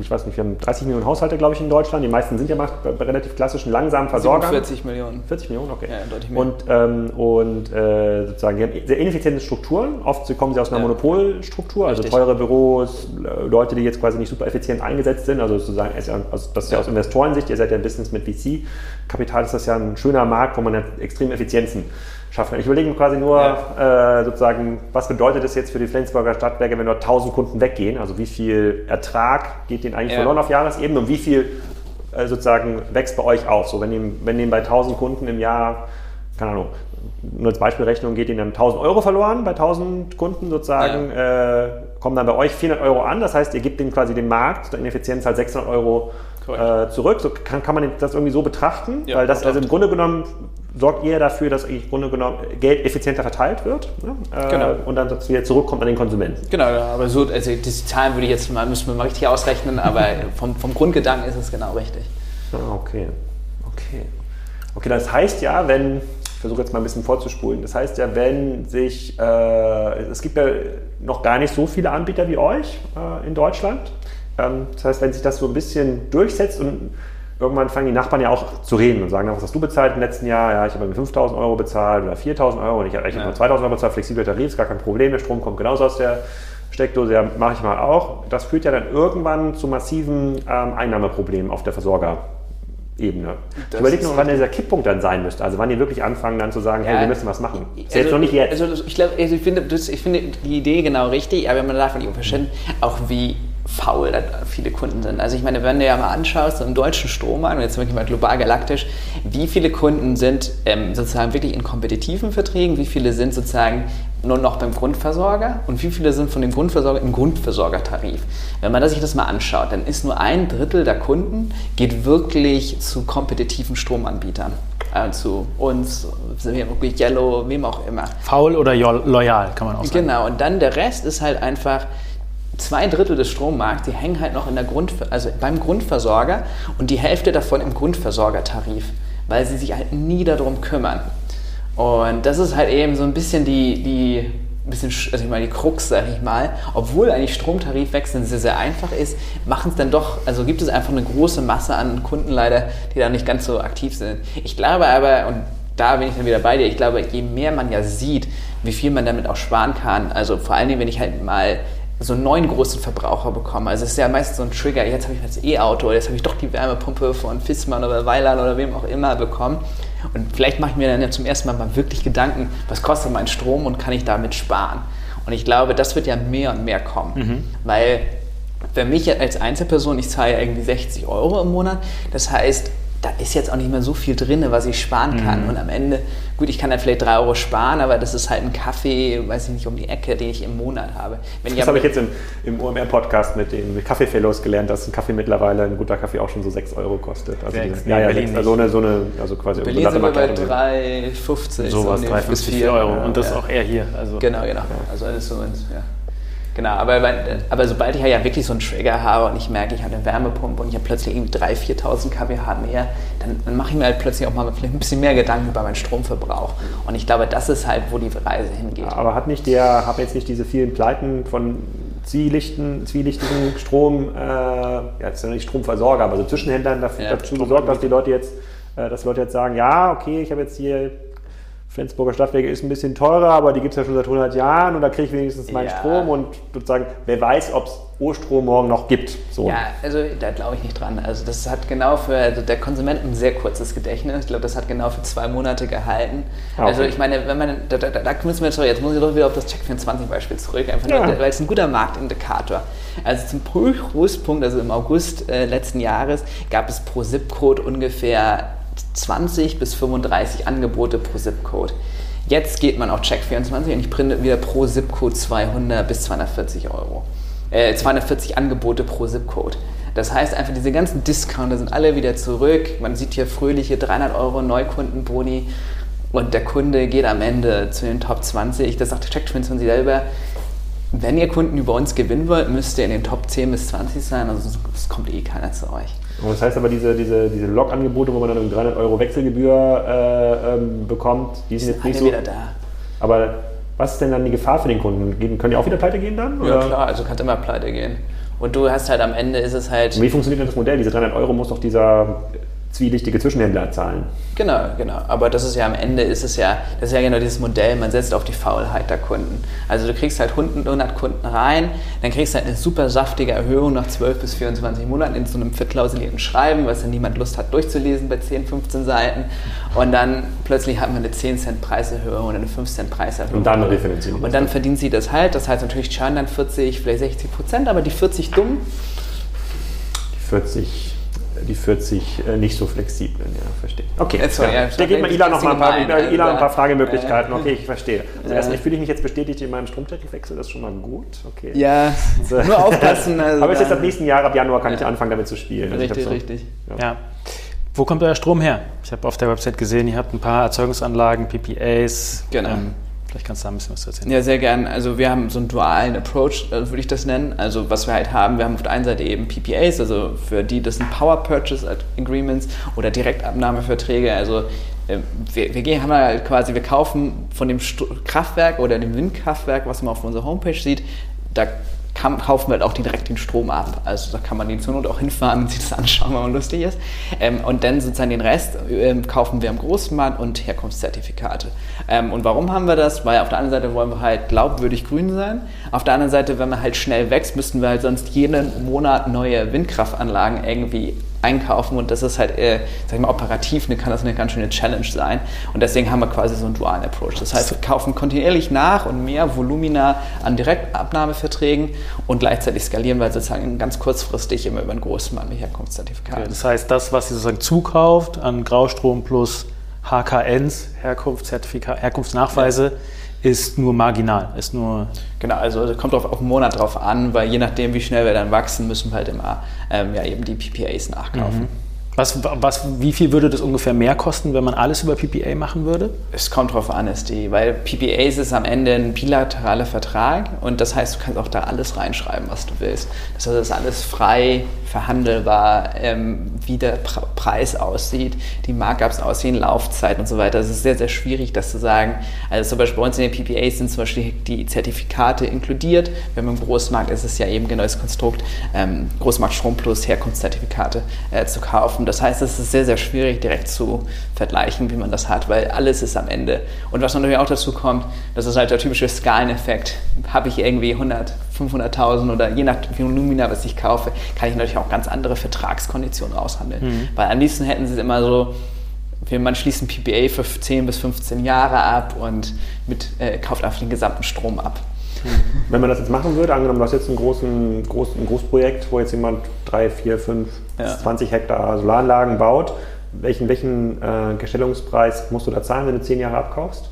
ich weiß nicht, wir haben 30 Millionen Haushalte, glaube ich, in Deutschland. Die meisten sind ja bei, bei relativ klassischen, langsamen Versorgern. 40 Millionen. 40 Millionen, okay. Ja, deutlich mehr. Und, ähm, und äh, sozusagen, die haben sehr ineffiziente Strukturen. Oft kommen sie aus einer ja. Monopolstruktur, also Richtig. teure Büros, Leute, die jetzt quasi nicht super effizient eingesetzt sind. Also sozusagen, also das ist ja aus Investorensicht, ihr seid ja ein Business mit VC-Kapital, ist das ja ein schöner Markt, wo man ja extrem Effizienzen schaffen. Ich überlege mir quasi nur ja. äh, sozusagen, was bedeutet das jetzt für die Flensburger Stadtwerke, wenn dort 1000 Kunden weggehen? Also wie viel Ertrag geht denen eigentlich ja. verloren auf Jahresebene und wie viel äh, sozusagen wächst bei euch auf? So, wenn denen, wenn denen bei 1000 Kunden im Jahr, keine Ahnung, nur als Beispielrechnung geht ihnen dann 1000 Euro verloren bei 1000 Kunden sozusagen, ja. äh, kommen dann bei euch 400 Euro an. Das heißt, ihr gebt denen quasi den Markt der Ineffizienz halt 600 Euro äh, zurück. So kann, kann man das irgendwie so betrachten, ja, weil das also im Grunde genommen sorgt ihr dafür, dass im Grunde genommen Geld effizienter verteilt wird ne? äh, genau. und dann wieder zurückkommt an den Konsumenten. Genau, aber so, also die Zahlen würde ich jetzt mal, müssen wir mal richtig ausrechnen, aber vom, vom Grundgedanken ist es genau richtig. Ah, okay. Okay. Okay, das heißt ja, wenn, ich versuche jetzt mal ein bisschen vorzuspulen, das heißt ja, wenn sich, äh, es gibt ja noch gar nicht so viele Anbieter wie euch äh, in Deutschland. Ähm, das heißt, wenn sich das so ein bisschen durchsetzt und irgendwann fangen die Nachbarn ja auch zu reden und sagen, was hast du bezahlt im letzten Jahr? Ja, ich habe 5.000 Euro bezahlt oder 4.000 Euro und ich habe ja. nur 2.000 Euro bezahlt, flexibler Tarif, ist gar kein Problem, der Strom kommt genauso aus der Steckdose, ja, mache ich mal auch. Das führt ja dann irgendwann zu massiven ähm, Einnahmeproblemen auf der Versorgerebene. Ich überlege nur, wann dieser Kipppunkt dann sein müsste. Also wann die wirklich anfangen dann zu sagen, hey, wir müssen was machen. Also, Selbst noch nicht jetzt. Also ich, glaub, also ich, finde, das, ich finde die Idee genau richtig, aber man darf nicht verstehen, auch wie faul viele Kunden sind. Also ich meine, wenn du ja mal anschaust, so im deutschen Strommarkt, und jetzt wirklich mal global galaktisch, wie viele Kunden sind ähm, sozusagen wirklich in kompetitiven Verträgen, wie viele sind sozusagen nur noch beim Grundversorger und wie viele sind von dem Grundversorger im Grundversorgertarif. Wenn man sich das mal anschaut, dann ist nur ein Drittel der Kunden geht wirklich zu kompetitiven Stromanbietern. Äh, zu uns, sind wir wirklich Yellow, wem auch immer. Faul oder loyal, kann man auch sagen. Genau, und dann der Rest ist halt einfach zwei Drittel des Strommarkts, die hängen halt noch in der Grund, also beim Grundversorger und die Hälfte davon im Grundversorgertarif, weil sie sich halt nie darum kümmern. Und das ist halt eben so ein bisschen die, die bisschen, also ich meine, die Krux, sag ich mal, obwohl eigentlich Stromtarifwechseln sehr, sehr einfach ist, machen es dann doch, also gibt es einfach eine große Masse an Kunden leider, die da nicht ganz so aktiv sind. Ich glaube aber, und da bin ich dann wieder bei dir, ich glaube, je mehr man ja sieht, wie viel man damit auch sparen kann, also vor allen Dingen, wenn ich halt mal so einen neuen großen Verbraucher bekommen. Also es ist ja meistens so ein Trigger, jetzt habe ich das E-Auto, jetzt habe ich doch die Wärmepumpe von Fissmann oder Weiland oder wem auch immer bekommen. Und vielleicht mache ich mir dann ja zum ersten Mal mal wirklich Gedanken, was kostet mein Strom und kann ich damit sparen? Und ich glaube, das wird ja mehr und mehr kommen, mhm. weil für mich als Einzelperson, ich zahle irgendwie 60 Euro im Monat. Das heißt, da ist jetzt auch nicht mehr so viel drin, was ich sparen kann. Mhm. Und am Ende, gut, ich kann dann vielleicht drei Euro sparen, aber das ist halt ein Kaffee, weiß ich nicht, um die Ecke, den ich im Monat habe. Wenn das habe ich jetzt im, im OMR-Podcast mit den Kaffeefellows gelernt, dass ein Kaffee mittlerweile, ein guter Kaffee auch schon so 6 Euro kostet. Also die, ja, ja, sechs, also eine, so eine, also quasi Berlin sind wir bei 3,50. Sowas, 3,50 bis 4 Euro. Und das ja. auch eher hier. Also. Genau, genau. Also alles so, ja. Genau, aber, aber sobald ich ja wirklich so einen Trigger habe und ich merke, ich habe eine Wärmepumpe und ich habe plötzlich irgendwie 3.000, 4.000 kWh mehr, dann, dann mache ich mir halt plötzlich auch mal vielleicht ein bisschen mehr Gedanken über meinen Stromverbrauch. Und ich glaube, das ist halt, wo die Reise hingeht. Aber hat nicht der, haben jetzt nicht diese vielen Pleiten von zwielichten, zwielichtigen Strom, äh, ja, jetzt nicht Stromversorger, aber so Zwischenhändlern dafür, ja, dazu gesorgt, dass die Leute jetzt, äh, dass die Leute jetzt sagen, ja, okay, ich habe jetzt hier Flensburger Stadtwerke ist ein bisschen teurer, aber die gibt es ja schon seit 100 Jahren und da kriege ich wenigstens meinen ja. Strom und sozusagen, wer weiß, ob es Urstrom morgen noch gibt. So. Ja, also da glaube ich nicht dran. Also das hat genau für also der Konsument ein sehr kurzes Gedächtnis. Ich glaube, das hat genau für zwei Monate gehalten. Ah, also okay. Also ich meine, wenn man, da, da, da müssen wir, sorry, jetzt muss ich doch wieder auf das Check24-Beispiel zurück, einfach ja. nur, weil es ein guter Marktindikator. Also zum Prüfungspunkt, also im August äh, letzten Jahres, gab es pro ZIP-Code ungefähr 20 bis 35 Angebote pro ZIP-Code. Jetzt geht man auf Check24 und ich printe wieder pro ZIP-Code 200 bis 240 Euro. Äh, 240 Angebote pro ZIP-Code. Das heißt einfach, diese ganzen Discounter sind alle wieder zurück. Man sieht hier fröhliche 300 Euro Neukundenboni und der Kunde geht am Ende zu den Top 20. Das sagt Check24 selber. Wenn ihr Kunden über uns gewinnen wollt, müsst ihr in den Top 10 bis 20 sein, also es kommt eh keiner zu euch. Und das heißt aber, diese, diese, diese Log-Angebote, wo man dann 300 Euro Wechselgebühr äh, ähm, bekommt, die sind jetzt nicht so. Wieder da. Aber was ist denn dann die Gefahr für den Kunden? Können die auch wieder pleite gehen dann? Oder? Ja, klar, also kann immer pleite gehen. Und du hast halt am Ende ist es halt. Und wie funktioniert denn das Modell? Diese 300 Euro muss doch dieser zwielichtige Zwischenhändler zahlen. Genau, genau. Aber das ist ja am Ende ist es ja, das ist ja genau dieses Modell, man setzt auf die Faulheit der Kunden. Also du kriegst halt 100 Kunden rein, dann kriegst du halt eine super saftige Erhöhung nach 12 bis 24 Monaten in so einem verklausulierten Schreiben, was dann niemand Lust hat durchzulesen bei 10, 15 Seiten. Und dann plötzlich hat man eine 10 Cent Preiserhöhung oder eine 5 Cent Preiserhöhung. Und dann refinanzieren. Und dann verdienen sie das halt. Das heißt natürlich churn dann 40, vielleicht 60 Prozent, aber die 40 dumm. Die 40 die 40 äh, nicht so flexiblen, ja, verstehe. Okay, jetzt, ja. Ja, da geht mal Ilan noch mal ein paar, Ilan ein paar Fragemöglichkeiten. Okay, ich verstehe. Also erstmal fühle ich mich jetzt bestätigt in meinem Stromtarifwechsel, das ist schon mal gut. Okay. Ja, also, nur aufpassen. Also, Aber jetzt ab nächsten Jahr, ab Januar kann ich anfangen damit zu spielen. Also richtig, so, richtig. ja. Wo kommt euer Strom her? Ich habe auf der Website gesehen, ihr habt ein paar Erzeugungsanlagen, PPAs. Genau. Ähm, Vielleicht kannst du da ein bisschen was erzählen. Ja, sehr gern. Also wir haben so einen dualen Approach, äh, würde ich das nennen. Also was wir halt haben, wir haben auf der einen Seite eben PPAs, also für die, das sind Power Purchase Agreements oder Direktabnahmeverträge. Also äh, wir, wir gehen, haben halt quasi, wir kaufen von dem Kraftwerk oder dem Windkraftwerk, was man auf unserer Homepage sieht, da kann, kaufen wir halt auch direkt den Strom ab. Also da kann man den zur Not auch hinfahren und sich das anschauen, wenn man lustig ist. Ähm, und dann sozusagen den Rest ähm, kaufen wir am Großmarkt und Herkunftszertifikate. Ähm, und warum haben wir das? Weil auf der einen Seite wollen wir halt glaubwürdig grün sein. Auf der anderen Seite, wenn man halt schnell wächst, müssten wir halt sonst jeden Monat neue Windkraftanlagen irgendwie einkaufen und das ist halt, äh, sag ich mal, operativ eine, kann das eine ganz schöne Challenge sein und deswegen haben wir quasi so einen dualen Approach. Das heißt, wir kaufen kontinuierlich nach und mehr Volumina an Direktabnahmeverträgen und gleichzeitig skalieren wir sozusagen ganz kurzfristig immer über einen großen Mann mit Herkunftszertifikaten. Okay, das heißt, das, was ihr sozusagen zukauft an Graustrom plus HKNs, Herkunftszertifikat, Herkunftsnachweise, ja ist nur marginal, ist nur... Genau, also es kommt auf, auf den Monat drauf an, weil je nachdem, wie schnell wir dann wachsen, müssen wir halt immer ähm, ja, eben die PPAs nachkaufen. Mhm. Was, was, wie viel würde das ungefähr mehr kosten, wenn man alles über PPA machen würde? Es kommt drauf an, die, weil PPAs ist am Ende ein bilateraler Vertrag und das heißt, du kannst auch da alles reinschreiben, was du willst. Das heißt, das ist alles frei verhandelbar, ähm, wie der Pre Preis aussieht, die Markups aussehen, Laufzeit und so weiter. Es ist sehr, sehr schwierig, das zu sagen. Also zum Beispiel bei uns in den PPAs sind zum Beispiel die Zertifikate inkludiert. Wenn man im Großmarkt ist es ja eben genau das Konstrukt, ähm, Großmarkt Strom plus Herkunftszertifikate äh, zu kaufen. Das heißt, es ist sehr, sehr schwierig direkt zu vergleichen, wie man das hat, weil alles ist am Ende. Und was natürlich auch dazu kommt, das ist halt der typische Skaleneffekt. Habe ich irgendwie 100, 500.000 oder je nach Volumina, was ich kaufe, kann ich natürlich auch ganz andere Vertragskonditionen aushandeln. Mhm. Weil am liebsten hätten sie es immer so, man schließt ein PPA für 10 bis 15 Jahre ab und mit, äh, kauft einfach den gesamten Strom ab. Wenn man das jetzt machen würde, angenommen, du hast jetzt einen großen, großen, ein Großprojekt, wo jetzt jemand 3, 4, 5, Ja. 20 Hektar Solaranlagen baut, welchen, welchen äh, Gestellungspreis musst du da zahlen, wenn du 10 Jahre abkaufst?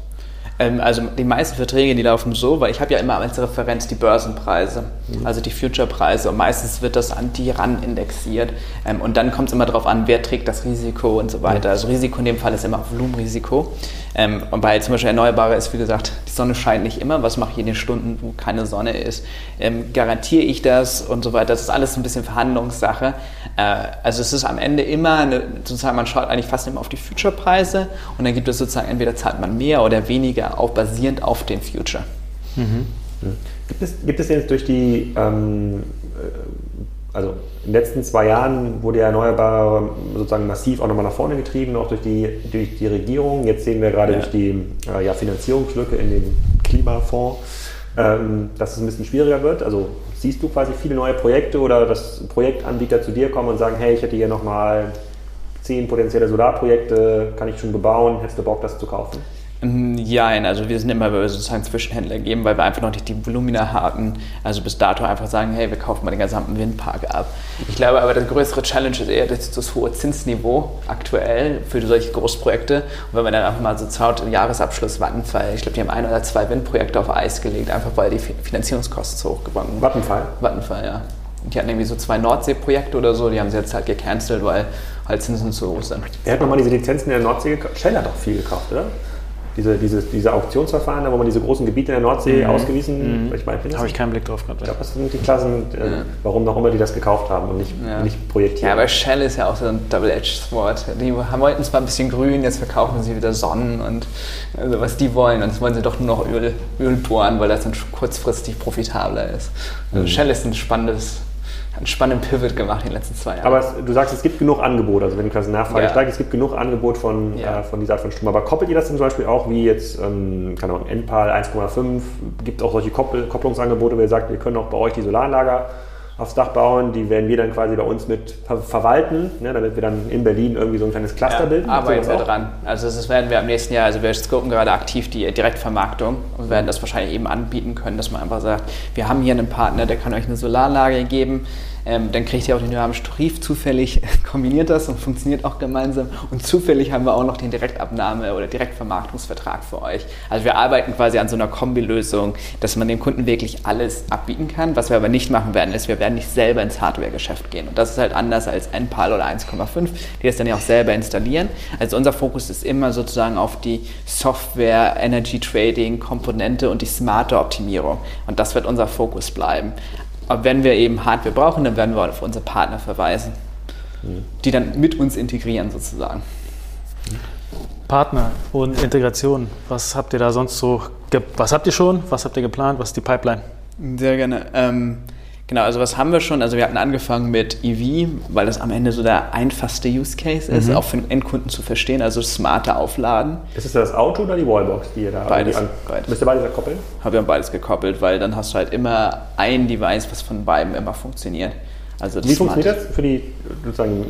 Ähm, also die meisten Verträge, die laufen so, weil ich habe ja immer als Referenz die Börsenpreise, also die Future-Preise und meistens wird das an die RAN indexiert ähm, und dann kommt es immer darauf an, wer trägt das Risiko und so weiter. Also Risiko in dem Fall ist immer Volumenrisiko ähm, und bei zum Beispiel Erneuerbare ist, wie gesagt, die Sonne scheint nicht immer, was mache ich in den Stunden, wo keine Sonne ist, ähm, garantiere ich das und so weiter, das ist alles ein bisschen Verhandlungssache. Äh, also es ist am Ende immer, eine, sozusagen man schaut eigentlich fast immer auf die Future-Preise und dann gibt es sozusagen, entweder zahlt man mehr oder weniger, auch basierend auf den Future. Gibt es, gibt es jetzt durch die, ähm, äh, also in den letzten zwei Jahren wurde ja Erneuerbare sozusagen massiv auch nochmal nach vorne getrieben, auch durch die, durch die Regierung. Jetzt sehen wir gerade Ja. durch die äh, ja, Finanzierungslücke in dem Klimafonds, ähm, dass es ein bisschen schwieriger wird. Also siehst du quasi viele neue Projekte oder dass Projektanbieter zu dir kommen und sagen, hey, ich hätte hier nochmal zehn potenzielle Solarprojekte, kann ich schon bebauen, hättest du Bock, das zu kaufen? Ja, also wir sind immer wir sozusagen Zwischenhändler geben, weil wir einfach noch nicht die Volumina hatten. Also bis dato einfach sagen, hey, wir kaufen mal den gesamten Windpark ab. Ich glaube aber, der größere Challenge ist eher das, das hohe Zinsniveau aktuell für solche Großprojekte. Und wenn man dann einfach mal so schaut, Jahresabschluss Vattenfall, ich glaube, die haben ein oder zwei Windprojekte auf Eis gelegt, einfach weil die Fi- Finanzierungskosten zu hoch geworden sind. Vattenfall? Vattenfall, ja. Die hatten irgendwie so zwei Nordsee-Projekte oder so, die haben sie jetzt halt gecancelt, weil halt Zinsen zu hoch sind. Wer hat nochmal diese Lizenzen in der Nordsee gekauft? Shell hat doch viel gekauft, oder? Diese, diese, diese Auktionsverfahren, da wo man diese großen Gebiete in der Nordsee ausgewiesen, ich meine, Habe ich keinen Blick drauf gehabt. ich glaube, das sind die Klassen, äh, warum noch immer die das gekauft haben und nicht, Ja. nicht projektieren. Ja, aber Shell ist ja auch so ein Double-Edged-Sword. Die haben- wollten zwar ein bisschen grün, jetzt verkaufen sie wieder Sonnen und also was die wollen. Und jetzt wollen sie doch nur noch Öl, Öl bohren, weil das dann kurzfristig profitabler ist. Also Shell ist ein spannendes, einen spannenden Pivot gemacht in den letzten zwei Jahren. aber es, du sagst, es gibt genug Angebot, also wenn die quasi Nachfrage Ja. steigt, es gibt genug Angebot von, Ja. äh, von dieser Art von Strom. Aber koppelt ihr das zum Beispiel auch wie jetzt, ähm, keine Ahnung, NPAL 1,5, gibt auch solche Koppel Kopplungsangebote, wo ihr sagt, wir können auch bei euch die Solaranlage aufs Dach bauen, die werden wir dann quasi bei uns mit ver verwalten, ne, damit wir dann in Berlin irgendwie so ein kleines Cluster bilden. Ja, arbeiten Sowas wir dran. Also das werden wir am nächsten Jahr, also wir scopen gerade aktiv die Direktvermarktung und werden das wahrscheinlich eben anbieten können, dass man einfach sagt, wir haben hier einen Partner, der kann euch eine Solaranlage geben, ähm, dann kriegt ihr auch den dynamischen Tarif, zufällig kombiniert das und funktioniert auch gemeinsam und zufällig haben wir auch noch den Direktabnahme- oder Direktvermarktungsvertrag für euch. Also wir arbeiten quasi an so einer Kombilösung, dass man dem Kunden wirklich alles abbieten kann. Was wir aber nicht machen werden, ist, wir werden nicht selber ins Hardware-Geschäft gehen und das ist halt anders als NPAL oder 1,5, die das dann ja auch selber installieren. Also unser Fokus ist immer sozusagen auf die Software, Energy Trading, Komponente und die smarte Optimierung. Und das wird unser Fokus bleiben. Aber wenn wir eben Hardware brauchen, dann werden wir auf unsere Partner verweisen, die dann mit uns integrieren sozusagen. Partner und Integration. Was habt ihr da sonst so? ge- Was habt ihr schon? Was habt ihr geplant? Was ist die Pipeline? Sehr gerne. Ähm, genau, also was haben wir schon? Also wir hatten angefangen mit EV, weil das am Ende so der einfachste Use Case ist, auch für den Endkunden zu verstehen, also smarte Aufladen. Ist es das Auto oder die Wallbox, die ihr da Beides, an- beides. Müsst ihr beides koppeln? Habe ja beides gekoppelt, weil dann hast du halt immer ein Device, was von beiden immer funktioniert. Also Wie funktioniert das für die, sozusagen,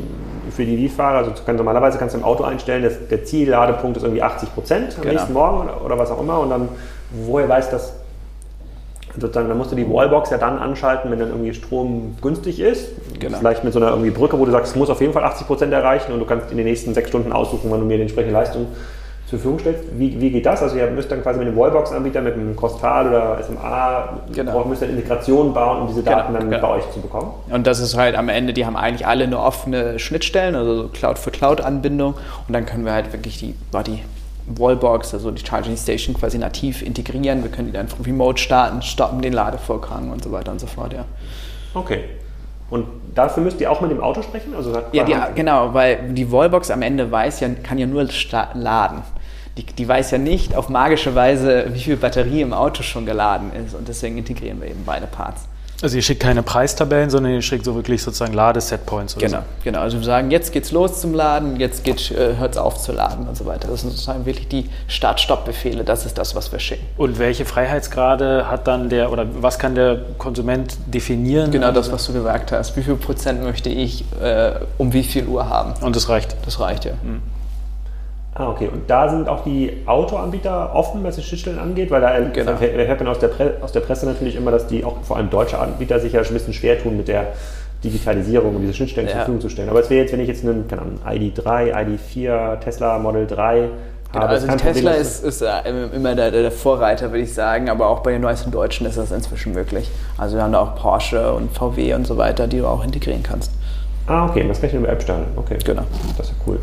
für die Lead-Fahrer? Also du kannst, normalerweise kannst du im Auto einstellen, dass der Zielladepunkt ist irgendwie 80 Prozent am Genau. nächsten Morgen oder, oder was auch immer. Und dann, woher weiß das, sozusagen, dann musst du die Wallbox ja dann anschalten, wenn dann irgendwie Strom günstig ist. Genau. Vielleicht mit so einer irgendwie Brücke, wo du sagst, es muss auf jeden Fall 80 Prozent erreichen und du kannst in den nächsten sechs Stunden aussuchen, wann du mir die entsprechende Leistung zur Verfügung stellst. Wie, wie geht das? Also ihr müsst dann quasi mit dem Wallbox-Anbieter, mit einem Costal oder SMA, Genau. braucht- müsst dann Integrationen bauen, um diese Daten Genau, dann genau. bei euch zu bekommen. Und das ist halt am Ende, die haben eigentlich alle eine offene Schnittstellen, also so Cloud-für-Cloud-Anbindung. Und dann können wir halt wirklich die, die Wallbox, also die Charging Station quasi nativ integrieren. Wir können die dann remote starten, stoppen den Ladevorgang und so weiter und so fort, ja. Okay. Und dafür müsst ihr auch mit dem Auto sprechen? Also Ja, die, genau, weil die Wallbox am Ende weiß ja, kann ja nur laden. Die, die weiß ja nicht auf magische Weise, wie viel Batterie im Auto schon geladen ist. Und deswegen integrieren wir eben beide Parts. Also ihr schickt keine Preistabellen, sondern ihr schickt so wirklich sozusagen Ladesetpoints oder Genau, genau. Also wir sagen, jetzt geht's los zum Laden, jetzt geht, äh, hört's auf zu laden und so weiter. Das sind sozusagen wirklich die Start-Stopp-Befehle. Das ist das, was wir schicken. so. Und welche Freiheitsgrade hat dann der oder was kann der Konsument definieren? Genau das, was du gesagt hast. Wie viel Prozent möchte ich äh, um wie viel Uhr haben? Und das reicht. Das reicht ja. Ah, okay. Und da sind auch die Autoanbieter offen, was die Schnittstellen angeht, weil da genau. hört man aus der, Pre aus der Presse natürlich immer, dass die auch vor allem deutsche Anbieter sich ja schon ein bisschen schwer tun mit der Digitalisierung und diese Schnittstellen ja. zur Verfügung zu stellen. Aber es wäre jetzt, wenn ich jetzt einen, keine Ahnung, ID3, ID4, Tesla Model 3 Genau, also Tesla ist, ist, äh, immer der, der, Vorreiter, würde ich sagen, aber auch bei den neuesten Deutschen ist das inzwischen möglich. Also wir haben da auch Porsche und VW und so weiter, die du auch integrieren kannst. Ah, okay, das kann ich über App starten. Okay, genau. Das ist ja cool.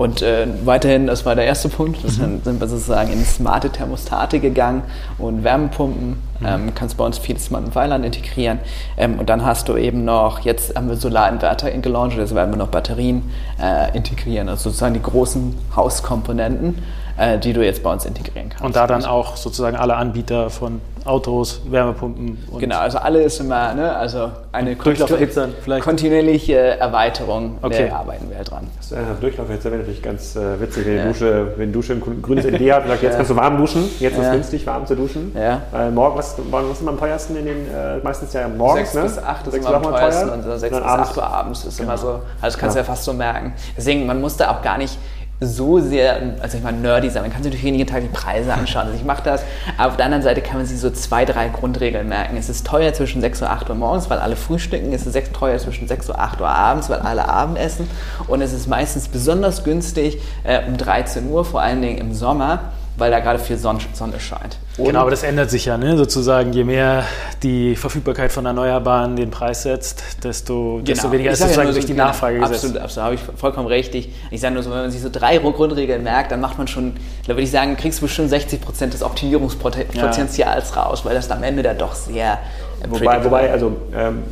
Und äh, weiterhin, das war der erste Punkt, das mhm. sind wir sozusagen in smarte Thermostate gegangen und Wärmepumpen. Mhm. Ähm, kannst bei uns viel Smart Weiland integrieren. Ähm, und dann hast du eben noch, jetzt haben wir Solarinverter gelauncht, also werden wir noch Batterien äh, integrieren, also sozusagen die großen Hauskomponenten äh, die du jetzt bei uns integrieren kannst. Und da dann auch sozusagen alle Anbieter von Autos, Wärmepumpen. genau, also alle ist immer, ne, also eine kontinuierliche Erweiterung, okay. da arbeiten wir halt dran. Das, äh, Durchlaufhitze wäre natürlich ganz äh, witzig, wenn, ja. die Dusche, wenn die Dusche ein grünes LED hat und sagt, jetzt ja. kannst du warm duschen, jetzt ist es günstig, warm zu duschen. Ja. Weil morgen, was, was ist immer am teuersten in den, äh, meistens ja morgens, 6 ne? bis 8 ist immer am teuersten und 6 bis 8 Uhr abends ist genau. immer so, also das kannst du ja fast so merken. Deswegen, man muss da auch gar nicht so sehr, also ich meine, nerdy sein. Man kann sich natürlich jeden Tag die Preise anschauen. Also ich mache das. Aber auf der anderen Seite kann man sich so zwei, drei Grundregeln merken. Es ist teuer zwischen 6 und 8 Uhr morgens, weil alle frühstücken. Es ist teuer zwischen 6 und 8 Uhr abends, weil alle Abendessen. Und es ist meistens besonders günstig äh, um 13 Uhr, vor allen Dingen im Sommer weil da gerade viel Sonne, scheint. Und genau, aber das ändert sich ja, ne? sozusagen. Je mehr die Verfügbarkeit von Erneuerbaren den Preis setzt, desto, genau. desto weniger ist sozusagen ja durch die Nachfrage genau, gesetzt. Absolut, absolut, habe ich vollkommen richtig. Ich sage nur so, wenn man sich so drei Grundregeln merkt, dann macht man schon, da würde ich sagen, kriegst du bestimmt 60 Prozent des Optimierungspotenzials ja. raus, weil das am Ende da doch sehr. Wobei, wobei also ähm,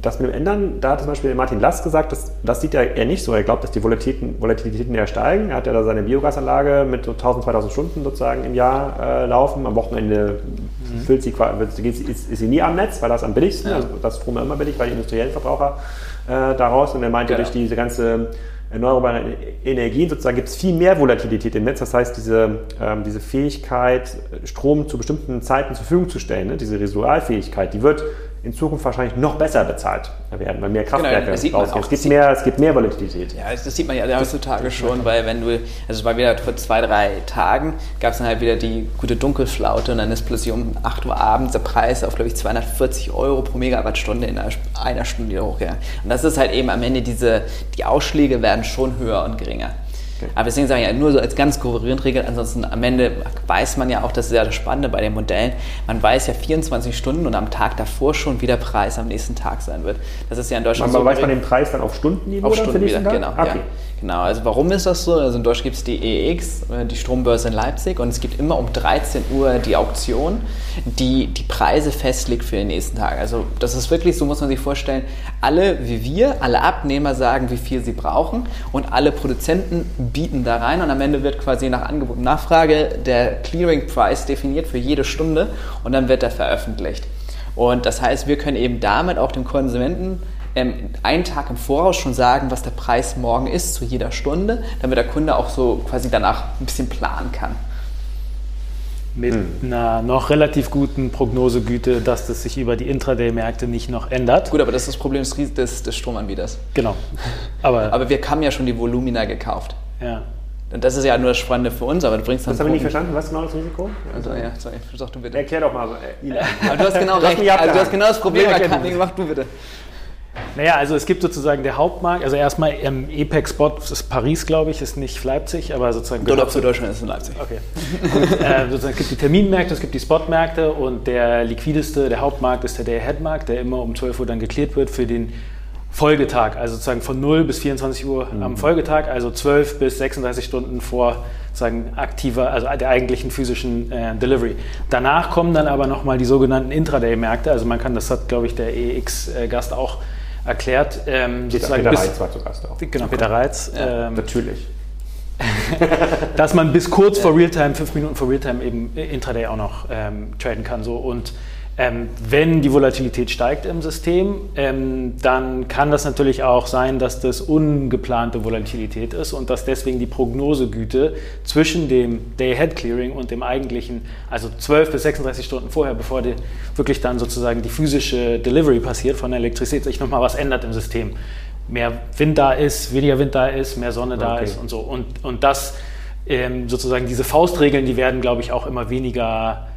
das mit dem Ändern, da hat zum Beispiel Martin Last gesagt, das, das sieht er eher nicht so. Er glaubt, dass die Volatilitäten, Volatilitäten eher steigen. Er hat ja da seine Biogasanlage mit so 1000, 2000 Stunden sozusagen im Jahr äh, laufen. Am Wochenende mhm. füllt sie, ist, ist, sie nie am Netz, weil das am billigsten, ja. also das Strom immer billig, weil die industriellen Verbraucher äh, daraus. Und er meinte, genau. durch diese ganze erneuerbare Energien sozusagen gibt es viel mehr Volatilität im Netz. Das heißt, diese, ähm, diese Fähigkeit, Strom zu bestimmten Zeiten zur Verfügung zu stellen, ne, diese Residualfähigkeit, die wird in Zukunft wahrscheinlich noch besser bezahlt werden, weil mehr genau, Kraftwerke genau, rausgehen. Es gibt, mehr, es gibt mehr Volatilität. Ja, das sieht man ja heutzutage schon, weil wenn du, also es war wieder vor zwei, drei Tagen, gab es dann halt wieder die gute Dunkelflaute und dann ist plötzlich um 8 Uhr abends der Preis auf, glaube ich, 240 Euro pro Megawattstunde in einer, einer Stunde hochgegangen. Und das ist halt eben am Ende diese, die Ausschläge werden schon höher und geringer. Okay. Aber deswegen sage ich ja nur so als ganz Regel. Ansonsten am Ende weiß man ja auch, das ist ja das Spannende bei den Modellen. Man weiß ja 24 Stunden und am Tag davor schon, wie der Preis am nächsten Tag sein wird. Das ist ja in Deutschland Aber so. weiß man den Preis dann auf Stundenniveau? Auf Stundenniveau, genau. Okay. Ja. Genau, also warum ist das so? Also in Deutschland gibt es die EX, äh, die Strombörse in Leipzig und es gibt immer um 13 Uhr die Auktion, die die Preise festlegt für den nächsten Tag. Also das ist wirklich, so muss man sich vorstellen, alle wie wir, alle Abnehmer sagen, wie viel sie brauchen und alle Produzenten bieten da rein und am Ende wird quasi nach Angebot und Nachfrage der Clearing Price definiert für jede Stunde und dann wird er veröffentlicht. Und das heißt, wir können eben damit auch dem Konsumenten ähm, einen Tag im Voraus schon sagen, was der Preis morgen ist zu jeder Stunde, damit der Kunde auch so quasi danach ein bisschen planen kann. Mit hm. einer noch relativ guten Prognosegüte, dass das sich über die Intraday-Märkte nicht noch ändert. Gut, aber das ist das Problem des, des, des Stromanbieters. Genau. Aber, aber wir haben ja schon die Volumina gekauft. Ja. Und das ist ja nur das Spannende für uns, aber du bringst dann. Das habe ich nicht verstanden. Was ist genau das Risiko? Also, ja, sorry, sag du bitte. Erklär doch mal. Äh, aber du hast genau recht. Also, du hast genau das Problem erkannt. Mach du bitte. Naja, also es gibt sozusagen der Hauptmarkt, also erstmal im EPEC-Spot ist Paris, glaube ich, ist nicht Leipzig, aber sozusagen... Dort zu Deutschland ist in Leipzig. Okay. Und, äh, sozusagen, es gibt die Terminmärkte, es gibt die Spotmärkte und der liquideste, der Hauptmarkt ist der Day-Ahead-Markt, der immer um 12 Uhr dann geklärt wird für den Folgetag, also sozusagen von 0 bis 24 Uhr mhm. am Folgetag, also 12 bis 36 Stunden vor sozusagen aktiver, also der eigentlichen physischen äh, Delivery. Danach kommen dann aber nochmal die sogenannten Intraday-Märkte, also man kann, das hat glaube ich der EX-Gast auch erklärt. Ähm, sozusagen Peter bis, Reitz war zu Gast auch. Genau, Peter Reitz. Ähm, natürlich. dass man bis kurz vor Realtime, fünf Minuten vor Realtime eben intraday auch noch ähm, traden kann. So. Und ähm, wenn die Volatilität steigt im System, ähm, dann kann das natürlich auch sein, dass das ungeplante Volatilität ist und dass deswegen die Prognosegüte zwischen dem Day-Ahead-Clearing und dem eigentlichen, also 12 bis 36 Stunden vorher, bevor die, wirklich dann sozusagen die physische Delivery passiert von der Elektrizität, sich nochmal was ändert im System. mehr Wind da ist, weniger Wind da ist, mehr Sonne da okay. ist und so. Und, und das ähm, sozusagen diese Faustregeln, die werden, glaube ich, auch immer weniger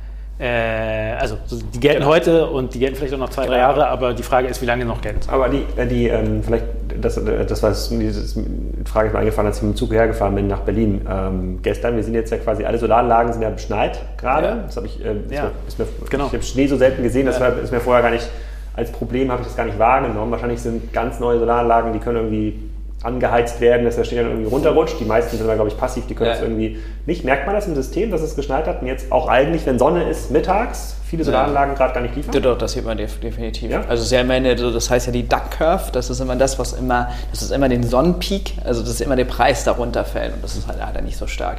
äh, also die gelten genau. heute und die gelten vielleicht auch noch zwei, drei Jahre, aber die Frage ist, wie lange noch gelten. Aber die, die ähm, vielleicht, das, äh, das war diese Frage ist mir eingefallen, als ich mit dem Zug hergefahren bin nach Berlin ähm, gestern. Wir sind jetzt ja quasi, alle Solaranlagen sind ja beschneit gerade. Ja. Das habe ich, äh, ja. mir, mir, genau. ich habe Schnee so selten gesehen, das ja. war, ist mir vorher gar nicht, als Problem habe ich das gar nicht wahrgenommen. Wahrscheinlich sind ganz neue Solaranlagen, die können irgendwie angeheizt werden, dass der Schnee dann irgendwie runterrutscht. Die meisten sind aber, glaube ich, passiv, die können ja. das irgendwie nicht. Merkt man das im System, dass es geschneit hat und jetzt auch eigentlich, wenn Sonne ist, mittags viele Solaranlagen ja. gerade gar nicht liefern? Doch, das sieht man definitiv. Ja? Also sehr am Ende, das heißt ja die Duck Curve, das ist immer das, was immer, das ist immer den Sonnenpeak, also das ist immer der Preis darunter fällt und das ist halt leider nicht so stark.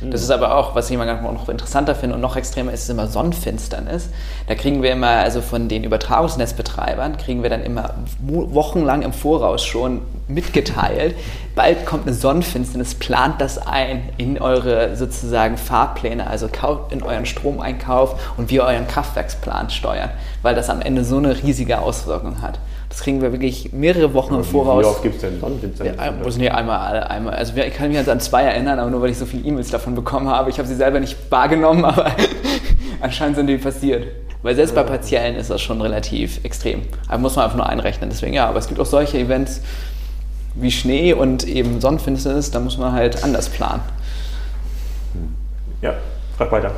Das ist aber auch, was ich immer noch interessanter finde und noch extremer ist, ist immer Sonnenfinsternis. Da kriegen wir immer, also von den Übertragungsnetzbetreibern, kriegen wir dann immer wochenlang im Voraus schon mitgeteilt, bald kommt eine Sonnenfinsternis, plant das ein in eure sozusagen Fahrpläne, also in euren Stromeinkauf und wie ihr euren Kraftwerksplan steuern, weil das am Ende so eine riesige Auswirkung hat. Das kriegen wir wirklich mehrere Wochen im Voraus. Wie oft gibt es denn Sonnenfinsternis? Ja, also nee, einmal, einmal. Also ich kann mich jetzt an zwei erinnern, aber nur weil ich so viele E-Mails davon bekommen habe. Ich habe sie selber nicht wahrgenommen, aber anscheinend sind die passiert. Weil selbst bei partiellen ist das schon relativ extrem. Aber muss man einfach nur einrechnen. Deswegen ja, aber es gibt auch solche Events wie Schnee und eben Sonnenfinsternis, da muss man halt anders planen. Ja, frag weiter.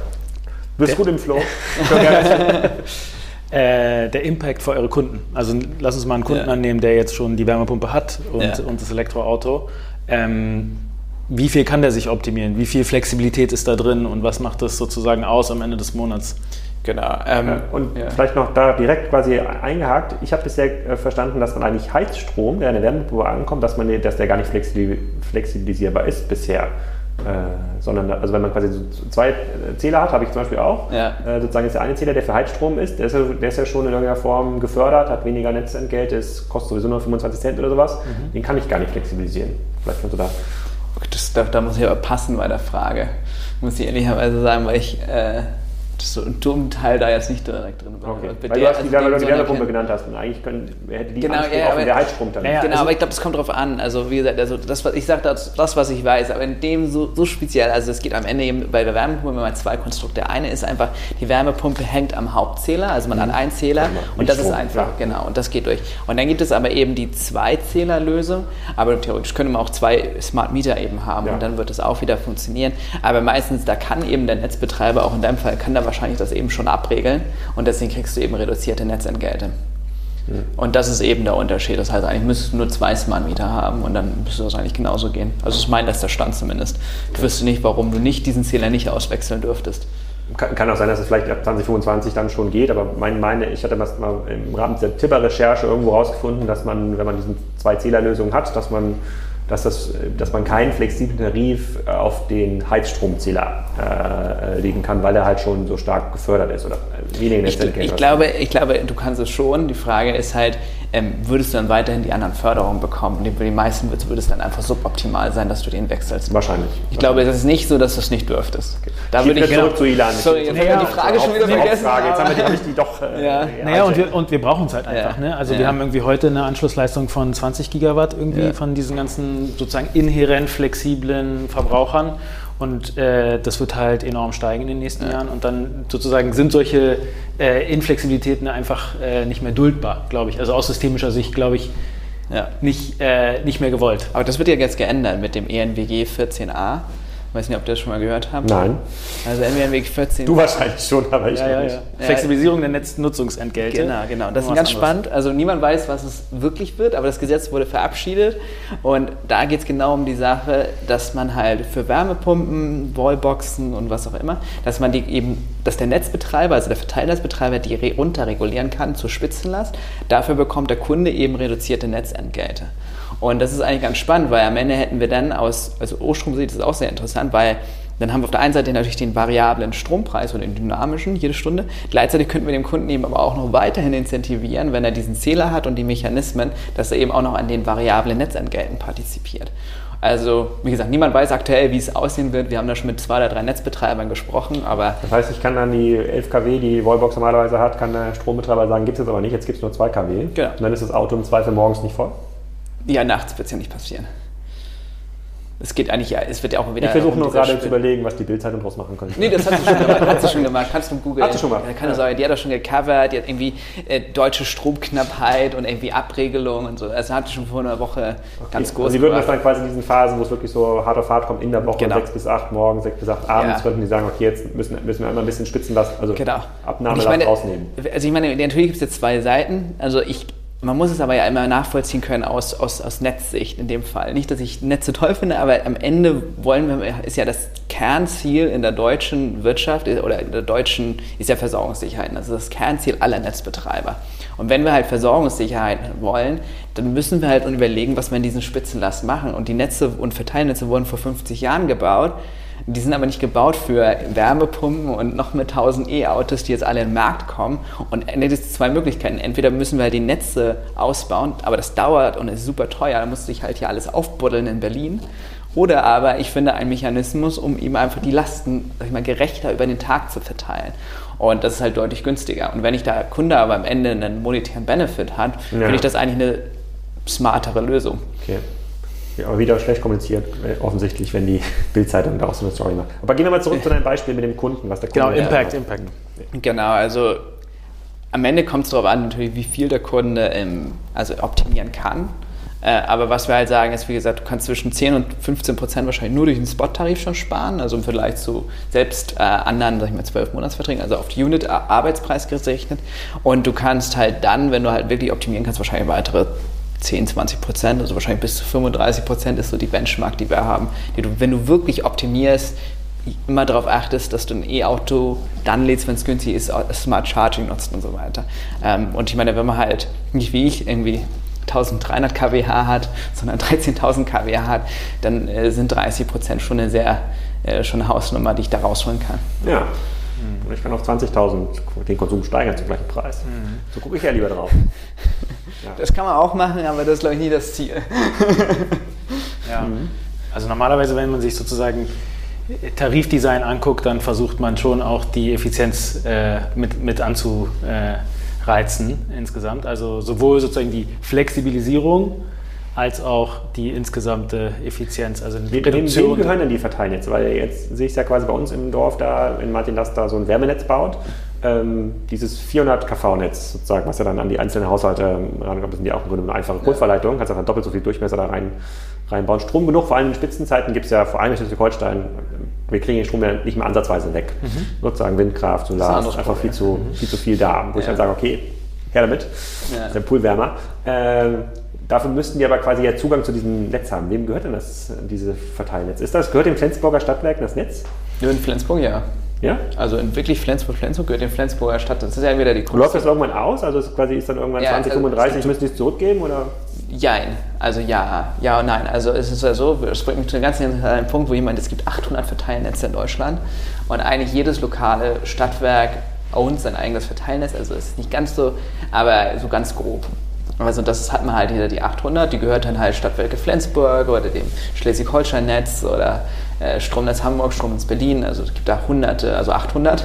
Du bist gut im Flow. äh, der Impact für eure Kunden. Also lass uns mal einen Kunden ja. annehmen, der jetzt schon die Wärmepumpe hat und, ja. und das Elektroauto. Ähm, wie viel kann der sich optimieren? Wie viel Flexibilität ist da drin und was macht das sozusagen aus am Ende des Monats? Genau. Ähm, und ja. vielleicht noch da direkt quasi eingehakt. Ich habe bisher äh, verstanden, dass man eigentlich Heizstrom, der in der Wärmepumpe ankommt, dass, man, dass der gar nicht flexibilisierbar ist bisher. Äh, sondern also wenn man quasi so zwei Zähler hat, habe ich zum Beispiel auch. Ja. Äh, sozusagen ist der eine Zähler, der für Heizstrom ist, der ist, ja, der ist ja schon in irgendeiner Form gefördert, hat weniger Netzentgelt, ist, kostet sowieso nur 25 Cent oder sowas. Mhm. Den kann ich gar nicht flexibilisieren. Vielleicht kannst du da. Das, da, da muss ich aber passen bei der Frage. Muss ich ehrlicherweise sagen, weil ich äh, so einen dummen Teil da jetzt nicht direkt drin war. Okay. Weil der, du hast die, also die Wärmepumpe genannt hast und eigentlich können, hätte die genau, ja, aber, der Heizstrom dann. Ja, genau, also, aber ich glaube, es kommt darauf an. Also wie gesagt, also das, was ich sage, das, das, was ich weiß, aber in dem so, so speziell, also es geht am Ende eben bei der Wärmepumpe immer zwei Konstrukte. Der eine ist einfach, die Wärmepumpe hängt am Hauptzähler, also man mhm. hat einen Zähler ja, und das Strom, ist einfach, ja. genau, und das geht durch. Und dann gibt es aber eben die Zwei-Zähler-Lösung, aber theoretisch könnte man auch zwei Smart Meter eben haben und dann wird es auch wieder funktionieren. Aber meistens, da kann eben der Netzbetreiber, auch in deinem Fall, kann da wahrscheinlich das eben schon abregeln und deswegen kriegst du eben reduzierte Netzentgelte. Und das ist eben der Unterschied. Das heißt, eigentlich müsstest du nur zwei Smart Meter haben und dann müsste das eigentlich genauso gehen. Also ist mein letzter Stand zumindest. Du wüsste nicht, warum du nicht diesen Zähler nicht auswechseln dürftest. Kann, kann, auch sein, dass es vielleicht ab 2025 dann schon geht, aber mein, meine, ich hatte mal im Rahmen der Tipper-Recherche irgendwo rausgefunden, dass man, wenn man diese zwei Zählerlösungen hat, dass man dass, das, dass man keinen flexiblen Tarif auf den Heizstromzähler äh, legen kann, weil er halt schon so stark gefördert ist oder weniger ich, ich, glaube, ich glaube, du kannst es schon. Die Frage ist halt, ähm, würdest du dann weiterhin die anderen Förderungen bekommen? Und für die meisten würde es dann einfach suboptimal sein, dass du den wechselst. Wahrscheinlich. Ich glaube, es ist nicht so, dass du es nicht dürftest. Okay. Da würde ich zurück zu Ilan. Sorry, jetzt haben wir die Frage schon wieder vergessen. Frage. Jetzt haben wir die, die doch. Äh, ja. Naja, und wir, und wir brauchen es halt einfach. Ja. Ne? Also ja. wir haben irgendwie heute eine Anschlussleistung von 20 Gigawatt irgendwie ja. von diesen ganzen sozusagen inhärent flexiblen Verbrauchern. Und äh, das wird halt enorm steigen in den nächsten ja. Jahren. Und dann sozusagen sind solche äh, Inflexibilitäten einfach äh, nicht mehr duldbar, glaube ich. Also aus systemischer Sicht, glaube ich, ja. nicht, äh, nicht mehr gewollt. Aber das wird ja jetzt geändert mit dem ENWG 14a weiß nicht, ob ihr das schon mal gehört habt. Nein. Also NWMWG 14. Du wahrscheinlich schon, aber ich ja, ja, nicht. Ja. Flexibilisierung der Netznutzungsentgelte. Genau, genau. Das ist ganz spannend. Also niemand weiß, was es wirklich wird, aber das Gesetz wurde verabschiedet. Und da geht es genau um die Sache, dass man halt für Wärmepumpen, Wallboxen und was auch immer, dass man die eben, dass der Netzbetreiber, also der Verteilnetzbetreiber, die runterregulieren kann zur Spitzenlast. Dafür bekommt der Kunde eben reduzierte Netzentgelte. Und das ist eigentlich ganz spannend, weil am Ende hätten wir dann aus, also O-Strom-Sicht ist auch sehr interessant, weil dann haben wir auf der einen Seite natürlich den variablen Strompreis oder den dynamischen jede Stunde. Gleichzeitig könnten wir dem Kunden eben aber auch noch weiterhin incentivieren, wenn er diesen Zähler hat und die Mechanismen, dass er eben auch noch an den variablen Netzentgelten partizipiert. Also, wie gesagt, niemand weiß aktuell, wie es aussehen wird. Wir haben da schon mit zwei oder drei Netzbetreibern gesprochen, aber. Das heißt, ich kann dann die 11 kW, die Wallbox normalerweise hat, kann der Strombetreiber sagen, gibt es jetzt aber nicht, jetzt gibt es nur 2 kW. Genau. Und dann ist das Auto im Zweifel morgens nicht voll. Ja, nachts wird es ja nicht passieren. Es geht eigentlich ja, es wird ja auch wieder. Ich versuche nur gerade zu überlegen, was die Bildzeitung draus machen könnte. Nee, das hat sie schon gemacht. Hat sie schon gemacht. Kannst du googeln. Hat sie schon gemacht. Keine Sorge, die hat das schon gecovert. Die hat irgendwie äh, deutsche Stromknappheit und irgendwie Abregelung und so. Also hat sie schon vor einer Woche okay. ganz groß. Also sie würden das dann quasi in diesen Phasen, wo es wirklich so hart auf hart kommt, in der Woche Genau. 6 bis 8 morgens, 6 bis 8 abends, Ja. könnten die sagen, okay, jetzt müssen, müssen wir einmal ein bisschen Spitzenlast, also Genau. Und meine, rausnehmen. Also ich meine, natürlich gibt es jetzt zwei Seiten. Also ich, man muss es aber ja immer nachvollziehen können aus, aus, aus Netzsicht in dem Fall. Nicht, dass ich Netze toll finde, aber am Ende wollen wir, ist ja das Kernziel in der deutschen Wirtschaft oder in der deutschen, ist ja Versorgungssicherheit. Das ist das Kernziel aller Netzbetreiber. Und wenn wir halt Versorgungssicherheit wollen, dann müssen wir halt überlegen, was wir in diesen Spitzenlast machen. Und die Netze und Verteilnetze wurden vor 50 Jahren gebaut. Die sind aber nicht gebaut für Wärmepumpen und noch mit 1000 E-Autos, die jetzt alle in den Markt kommen. Und es gibt zwei Möglichkeiten. Entweder müssen wir die Netze ausbauen, aber das dauert und ist super teuer. Da muss sich halt hier alles aufbuddeln in Berlin. Oder aber ich finde einen Mechanismus, um eben einfach die Lasten sag ich mal, gerechter über den Tag zu verteilen. Und das ist halt deutlich günstiger. Und wenn ich da Kunde aber am Ende einen monetären Benefit hat, Ja. finde ich das eigentlich eine smartere Lösung. Okay. Ja, aber wieder schlecht kommuniziert, äh, offensichtlich, wenn die Bildzeitung daraus so eine Story macht. Aber gehen wir mal zurück zu deinem Beispiel mit dem Kunden, was der Kunde Genau, Impact. Impact. Genau, also am Ende kommt es darauf an, natürlich, wie viel der Kunde ähm, also optimieren kann. Äh, aber was wir halt sagen, ist, wie gesagt, du kannst zwischen 10 und 15 Prozent wahrscheinlich nur durch den Spot-Tarif schon sparen, also im Vergleich zu selbst äh, anderen, sag ich mal, 12 Monatsverträgen, also auf die Unit-Arbeitspreis gerechnet. Und du kannst halt dann, wenn du halt wirklich optimieren kannst, wahrscheinlich weitere 10, 20 Prozent, also wahrscheinlich bis zu 35 Prozent ist so die Benchmark, die wir haben, die du, wenn du wirklich optimierst, immer darauf achtest, dass du ein E-Auto dann lädst, wenn es günstig ist, Smart Charging nutzt und so weiter. Ähm, und ich meine, wenn man halt nicht wie ich irgendwie 1300 kWh hat, sondern 13.000 kWh hat, dann äh, sind 30 Prozent schon eine sehr äh, schon eine Hausnummer, die ich da rausholen kann. Ja. Und ich kann auf 20.000 den Konsum steigern zum gleichen Preis. So gucke ich ja lieber drauf. Das kann man auch machen, aber das ist glaube ich nie das Ziel. Ja. Also normalerweise, wenn man sich sozusagen Tarifdesign anguckt, dann versucht man schon auch die Effizienz äh, mit, mit anzureizen insgesamt. Also sowohl sozusagen die Flexibilisierung als auch die insgesamte Effizienz. Also die Wem, wem gehören denn die Verteilnetze? Weil jetzt sehe ich es ja quasi bei uns im Dorf da in Martin Last da so ein Wärmenetz baut. Ähm, dieses 400 kV-Netz sozusagen, was ja dann an die einzelnen Haushalte rankommt, sind die auch im Grunde eine einfache Pulverleitung, kannst einfach doppelt so viel Durchmesser da rein, reinbauen. Strom genug, vor allem in Spitzenzeiten gibt es ja vor allem in Schleswig-Holstein, wir kriegen den Strom ja nicht mehr ansatzweise weg. Sozusagen Windkraft, Solar, ein ist anderes einfach viel zu, viel zu viel da, wo ich Ja. dann sage, okay, her damit, Ja. ist der Poolwärmer. Ähm, dafür müssten die aber quasi ja Zugang zu diesem Netz haben. Wem gehört denn das, diese Verteilnetz? Ist das, gehört dem Flensburger Stadtwerk das Netz? Nur in Flensburg, ja. Ja? Also in wirklich Flensburg, Flensburg gehört in Flensburger Stadt. Das ist ja wieder die Und läuft das irgendwann aus? Also ist quasi ist dann irgendwann Ja, 2035, also- müssen die es zurückgeben? Oder? Jein. Also ja, ja und nein. Also es ist ja so, es bringt mich zu einem ganz interessanten Punkt, wo jemand, es gibt 800 Verteilnetze in Deutschland und eigentlich jedes lokale Stadtwerk ownt sein eigenes Verteilnetz. Also es ist nicht ganz so, aber so ganz grob. Also das hat man halt hier die 800, die gehört dann halt Stadtwerke Flensburg oder dem Schleswig-Holstein-Netz oder Stromnetz Hamburg, Stromnetz Berlin, also es gibt da hunderte, also 800.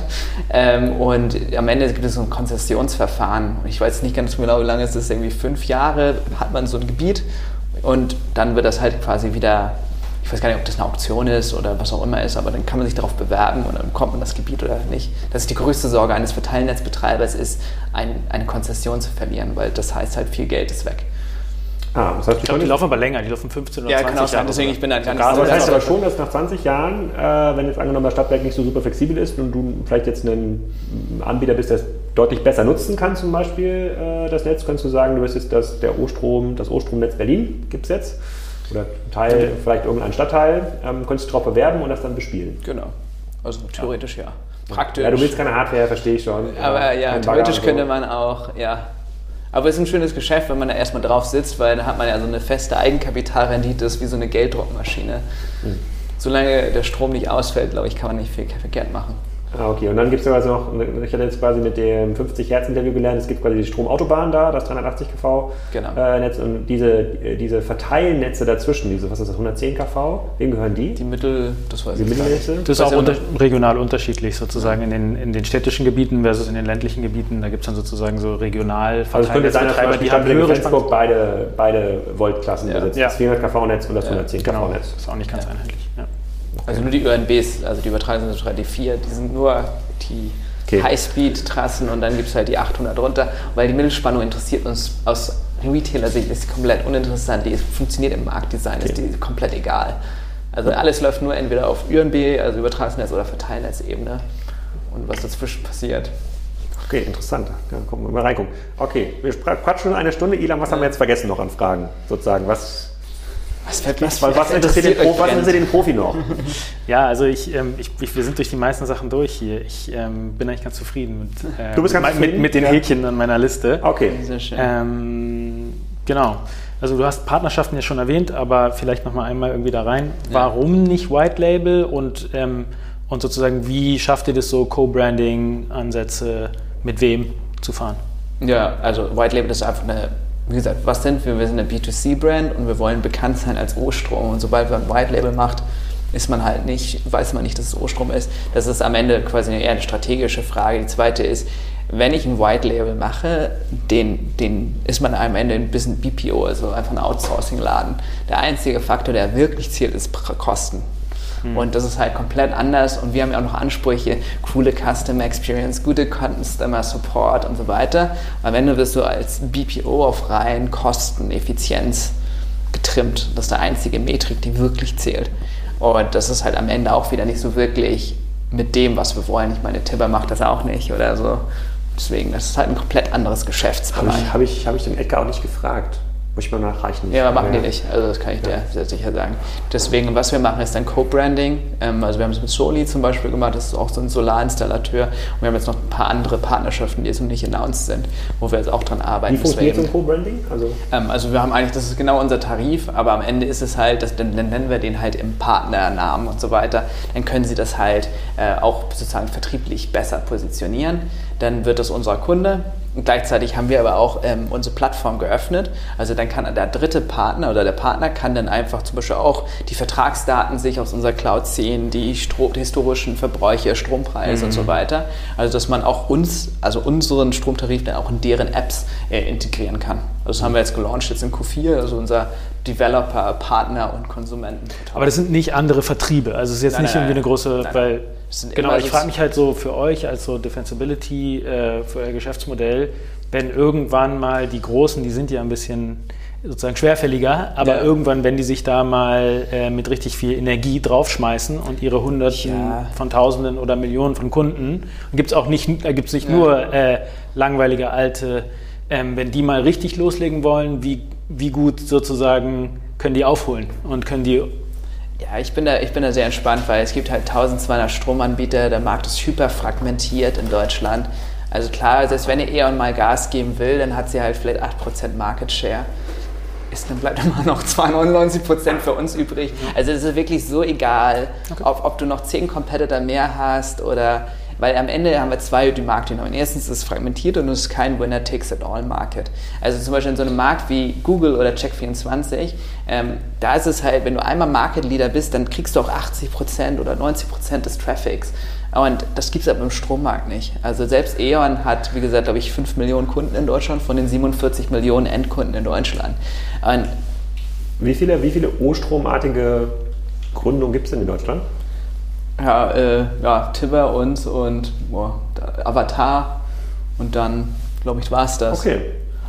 Ähm, und am Ende gibt es so ein Konzessionsverfahren. Ich weiß nicht ganz genau, wie lange es ist, irgendwie fünf Jahre hat man so ein Gebiet und dann wird das halt quasi wieder, ich weiß gar nicht, ob das eine Auktion ist oder was auch immer ist, aber dann kann man sich darauf bewerben und dann bekommt man das Gebiet oder nicht. Das ist die größte Sorge eines Verteilnetzbetreibers, ist ein, eine Konzession zu verlieren, weil das heißt halt, viel Geld ist weg. Ah, das heißt, Ich glaube, die laufen aber länger, die laufen 15 oder Ja, 20 kann auch Jahre. deswegen ich bin da gar nicht Also so das heißt aber schon, dass nach 20 Jahren, äh, wenn jetzt angenommen das Stadtwerk nicht so super flexibel ist und du vielleicht jetzt ein Anbieter bist, der es deutlich besser nutzen kann, zum Beispiel äh, das Netz, kannst du sagen, du bist jetzt das, der O-Strom, das O-Stromnetz Berlin gibt es jetzt. Oder Teil, vielleicht irgendein Stadtteil, ähm, könntest du darauf bewerben und das dann bespielen. Genau. Also theoretisch ja. Praktisch. Ja, du willst keine Hardware, verstehe ich schon. Aber ja, theoretisch so. könnte man auch, ja. Aber es ist ein schönes Geschäft, wenn man da erstmal drauf sitzt, weil da hat man ja so eine feste Eigenkapitalrendite, das ist wie so eine Gelddruckmaschine. Hm. Solange der Strom nicht ausfällt, glaube ich, kann man nicht viel verkehrt machen. Ah, okay. Und dann gibt es also noch, ich hatte jetzt quasi mit dem 50 Hertz Interview gelernt, es gibt quasi die Stromautobahn da, das 380 kV Genau. äh, Netz und diese, äh, diese Verteilnetze dazwischen, diese, was ist das, 110 kV, wem gehören die? Die Mittel, das weiß Die ich nicht. Mittelnetze? Das ist auch ja unter, regional unterschiedlich sozusagen in den, in den städtischen Gebieten versus in den ländlichen Gebieten. Da gibt es dann sozusagen so regional Also es könnte sein, dass die haben höhere Flensburg beide, beide Voltklassen Ja. besitzt. Ja. Das 400 kV-Netz und das Ja. 110 Genau, kV-Netz. ist auch nicht ganz Ja. einheitlich. Also nur die ÖNBs, also die Übertragungen sind die 4, die sind nur die Okay. Highspeed-Trassen und dann gibt es halt die 800 runter, weil die Mittelspannung interessiert uns aus Retailer-Sicht, ist komplett uninteressant, die funktioniert im Marktdesign, ist die komplett egal. Also alles läuft nur entweder auf ÖNB, also Übertragungsnetz oder Verteilnetzebene und was dazwischen passiert. Okay, interessant. Dann gucken wir mal reingucken. Okay, wir quatschen eine Stunde. Ilan, was haben wir jetzt vergessen noch an Fragen? Sozusagen, was, Was, fällt was, was, interessiert, den Profi, was interessiert den Profi noch? Ja, also ich, ähm, ich, ich, wir sind durch die meisten Sachen durch hier. Ich ähm, bin eigentlich ganz zufrieden mit, äh, Du bist ganz mit, zufrieden? mit den Ja. Häkchen an meiner Liste. Okay. Sehr schön. Ähm, genau. Also du hast Partnerschaften ja schon erwähnt, aber vielleicht noch mal einmal irgendwie da rein. Warum nicht White Label und, ähm, und sozusagen wie schafft ihr das so Co-Branding-Ansätze mit wem zu fahren? Ja, also White Label ist einfach eine, wie gesagt, was sind wir? Wir sind eine B2C-Brand und wir wollen bekannt sein als O-Strom. Und sobald man ein White Label macht, ist man halt nicht, weiß man nicht, dass es O-Strom ist. Das ist am Ende quasi eher eine strategische Frage. Die zweite ist, wenn ich ein White Label mache, den, den ist man am Ende ein bisschen BPO, also einfach ein Outsourcing-Laden. Der einzige Faktor, der wirklich zählt, ist Pr- Kosten. Und das ist halt komplett anders. Und wir haben ja auch noch Ansprüche, coole Customer Experience, gute Customer Support und so weiter. Am Ende wirst du als BPO auf rein Kosten, Effizienz getrimmt. Das ist der einzige Metrik, die wirklich zählt. Und das ist halt am Ende auch wieder nicht so wirklich mit dem, was wir wollen. Ich meine, Tibber macht das auch nicht oder so. Deswegen, das ist halt ein komplett anderes Habe Geschäftsbereich. ich, hab ich, hab ich den Edgar auch nicht gefragt. Muss ich mal nachreichen. Ja, aber machen die nicht. Also das kann ich dir sehr sicher sagen. Deswegen, was wir machen, ist dann Co-Branding. Ähm, also wir haben es mit Soli zum Beispiel gemacht, das ist auch so ein Solarinstallateur. Und wir haben jetzt noch ein paar andere Partnerschaften, die jetzt noch nicht announced sind, wo wir jetzt auch dran arbeiten. Wie wir funktioniert so ein Co-Branding? Also, ähm, also wir haben eigentlich, das ist genau unser Tarif, aber am Ende ist es halt, das, dann, dann nennen wir den halt im Partnernamen und so weiter. Dann können Sie das halt äh, auch sozusagen vertrieblich besser positionieren. Dann wird das unser Kunde. Und gleichzeitig haben wir aber auch ähm, unsere Plattform geöffnet. Also dann kann der dritte Partner oder der Partner kann dann einfach zum Beispiel auch die Vertragsdaten sich aus unserer Cloud ziehen, die, Stro historischen Verbräuche, Strompreise und so weiter. Also dass man auch uns, also unseren Stromtarif dann auch in deren Apps äh, integrieren kann. Also das haben wir jetzt gelauncht jetzt in Q4, also unser Developer, Partner und Konsumenten. Aber das sind nicht andere Vertriebe. Also es ist jetzt Nein, nicht nein, irgendwie eine große, nein. weil genau, ich frage mich halt so für euch als so Defensibility äh, für euer Geschäftsmodell, wenn irgendwann mal die Großen, die sind ja ein bisschen sozusagen schwerfälliger, aber Ja. irgendwann, wenn die sich da mal äh, mit richtig viel Energie draufschmeißen und ihre Hunderten Ja. von Tausenden oder Millionen von Kunden, gibt es auch nicht, da gibt es nicht Ja. nur äh, langweilige alte, ähm, wenn die mal richtig loslegen wollen, wie, wie gut sozusagen können die aufholen und können die Ja, ich bin, da, ich bin da sehr entspannt, weil es gibt halt 1200 Stromanbieter, der Markt ist hyper fragmentiert in Deutschland. Also klar, selbst wenn ihr E.ON mal Gas geben will, dann hat sie halt vielleicht 8% Market Share. Ist, dann bleibt immer noch 92% für uns übrig. Also es ist wirklich so egal, ob, ob du noch 10 Competitor mehr hast oder... Weil am Ende haben wir zwei Marktdynamiken. Erstens ist es fragmentiert und es ist kein Winner-Takes-it-all-Market. Also zum Beispiel in so einem Markt wie Google oder Check24, ähm, da ist es halt, wenn du einmal Market Leader bist, dann kriegst du auch 80% oder 90% des Traffics. Und das gibt es aber im Strommarkt nicht. Also selbst E.ON hat, wie gesagt, glaube ich, 5 Millionen Kunden in Deutschland von den 47 Millionen Endkunden in Deutschland. Und wie viele, wie viele O-Stromartige Gründungen gibt es denn in Deutschland? Ja, äh, ja Tibber uns und boah, Avatar und dann, glaube ich, war es das. Okay.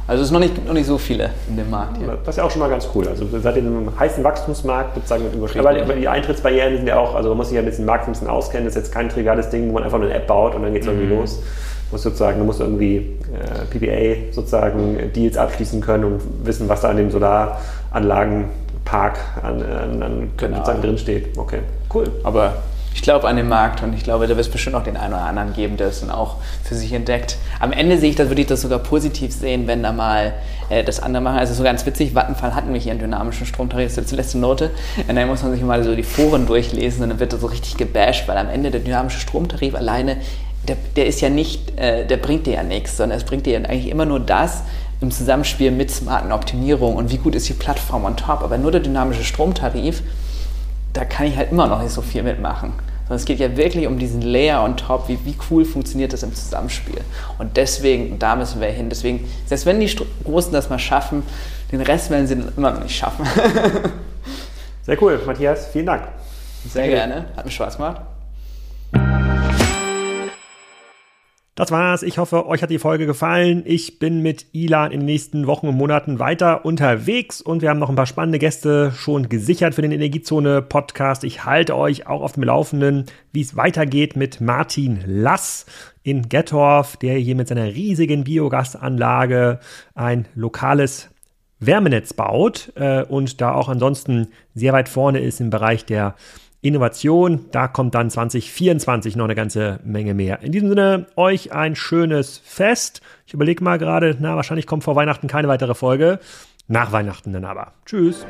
Also es ist noch nicht, noch nicht so viele in dem Markt hier. Das ist ja auch schon mal ganz cool. Also seid ihr in einem heißen Wachstumsmarkt sozusagen mit überschritten. Aber die- Eintrittsbarrieren sind ja auch, also man muss sich ja mit dem Markt ein bisschen auskennen. Das ist jetzt kein triviales Ding, wo man einfach nur eine App baut und dann geht es irgendwie los. Du musst sozusagen, du musst irgendwie äh, PPA sozusagen Deals abschließen können und wissen, was da an dem Solaranlagenpark an, an, an Genau. sozusagen drin steht. Okay, cool. Aber Ich glaube an den Markt und ich glaube, da wird es bestimmt auch den einen oder anderen geben, der es dann auch für sich entdeckt. Am Ende sehe ich das, würde ich das sogar positiv sehen, wenn da mal äh, das andere machen. Also so ganz witzig, Vattenfall hatten wir hier einen dynamischen Stromtarif, das ist die letzte Note. Und dann muss man sich mal so die Foren durchlesen und dann wird das so richtig gebasht, weil am Ende der dynamische Stromtarif alleine, der, der ist ja nicht, äh, der bringt dir ja nichts, sondern es bringt dir eigentlich immer nur das, im Zusammenspiel mit smarten Optimierungen und wie gut ist die Plattform on top. Aber nur der dynamische Stromtarif, da kann ich halt immer noch nicht so viel mitmachen. Sondern es geht ja wirklich um diesen Layer on top, wie, wie cool funktioniert das im Zusammenspiel. Und deswegen, da müssen wir hin. Deswegen, selbst wenn die Großen das mal schaffen, den Rest werden sie immer noch nicht schaffen. Sehr cool, Matthias, vielen Dank. Sehr gerne, hat mir Spaß gemacht. Das war's. Ich hoffe, euch hat die Folge gefallen. Ich bin mit Ilan in den nächsten Wochen und Monaten weiter unterwegs und wir haben noch ein paar spannende Gäste schon gesichert für den Energiezone Podcast. Ich halte euch auch auf dem Laufenden, wie es weitergeht mit Martin Lass in Gettorf, der hier mit seiner riesigen Biogasanlage ein lokales Wärmenetz baut äh, und da auch ansonsten sehr weit vorne ist im Bereich der Innovation. Da kommt dann 2024 noch eine ganze Menge mehr. In diesem Sinne, euch ein schönes Fest. Ich überlege mal gerade, na, wahrscheinlich kommt vor Weihnachten keine weitere Folge. Nach Weihnachten dann aber. Tschüss.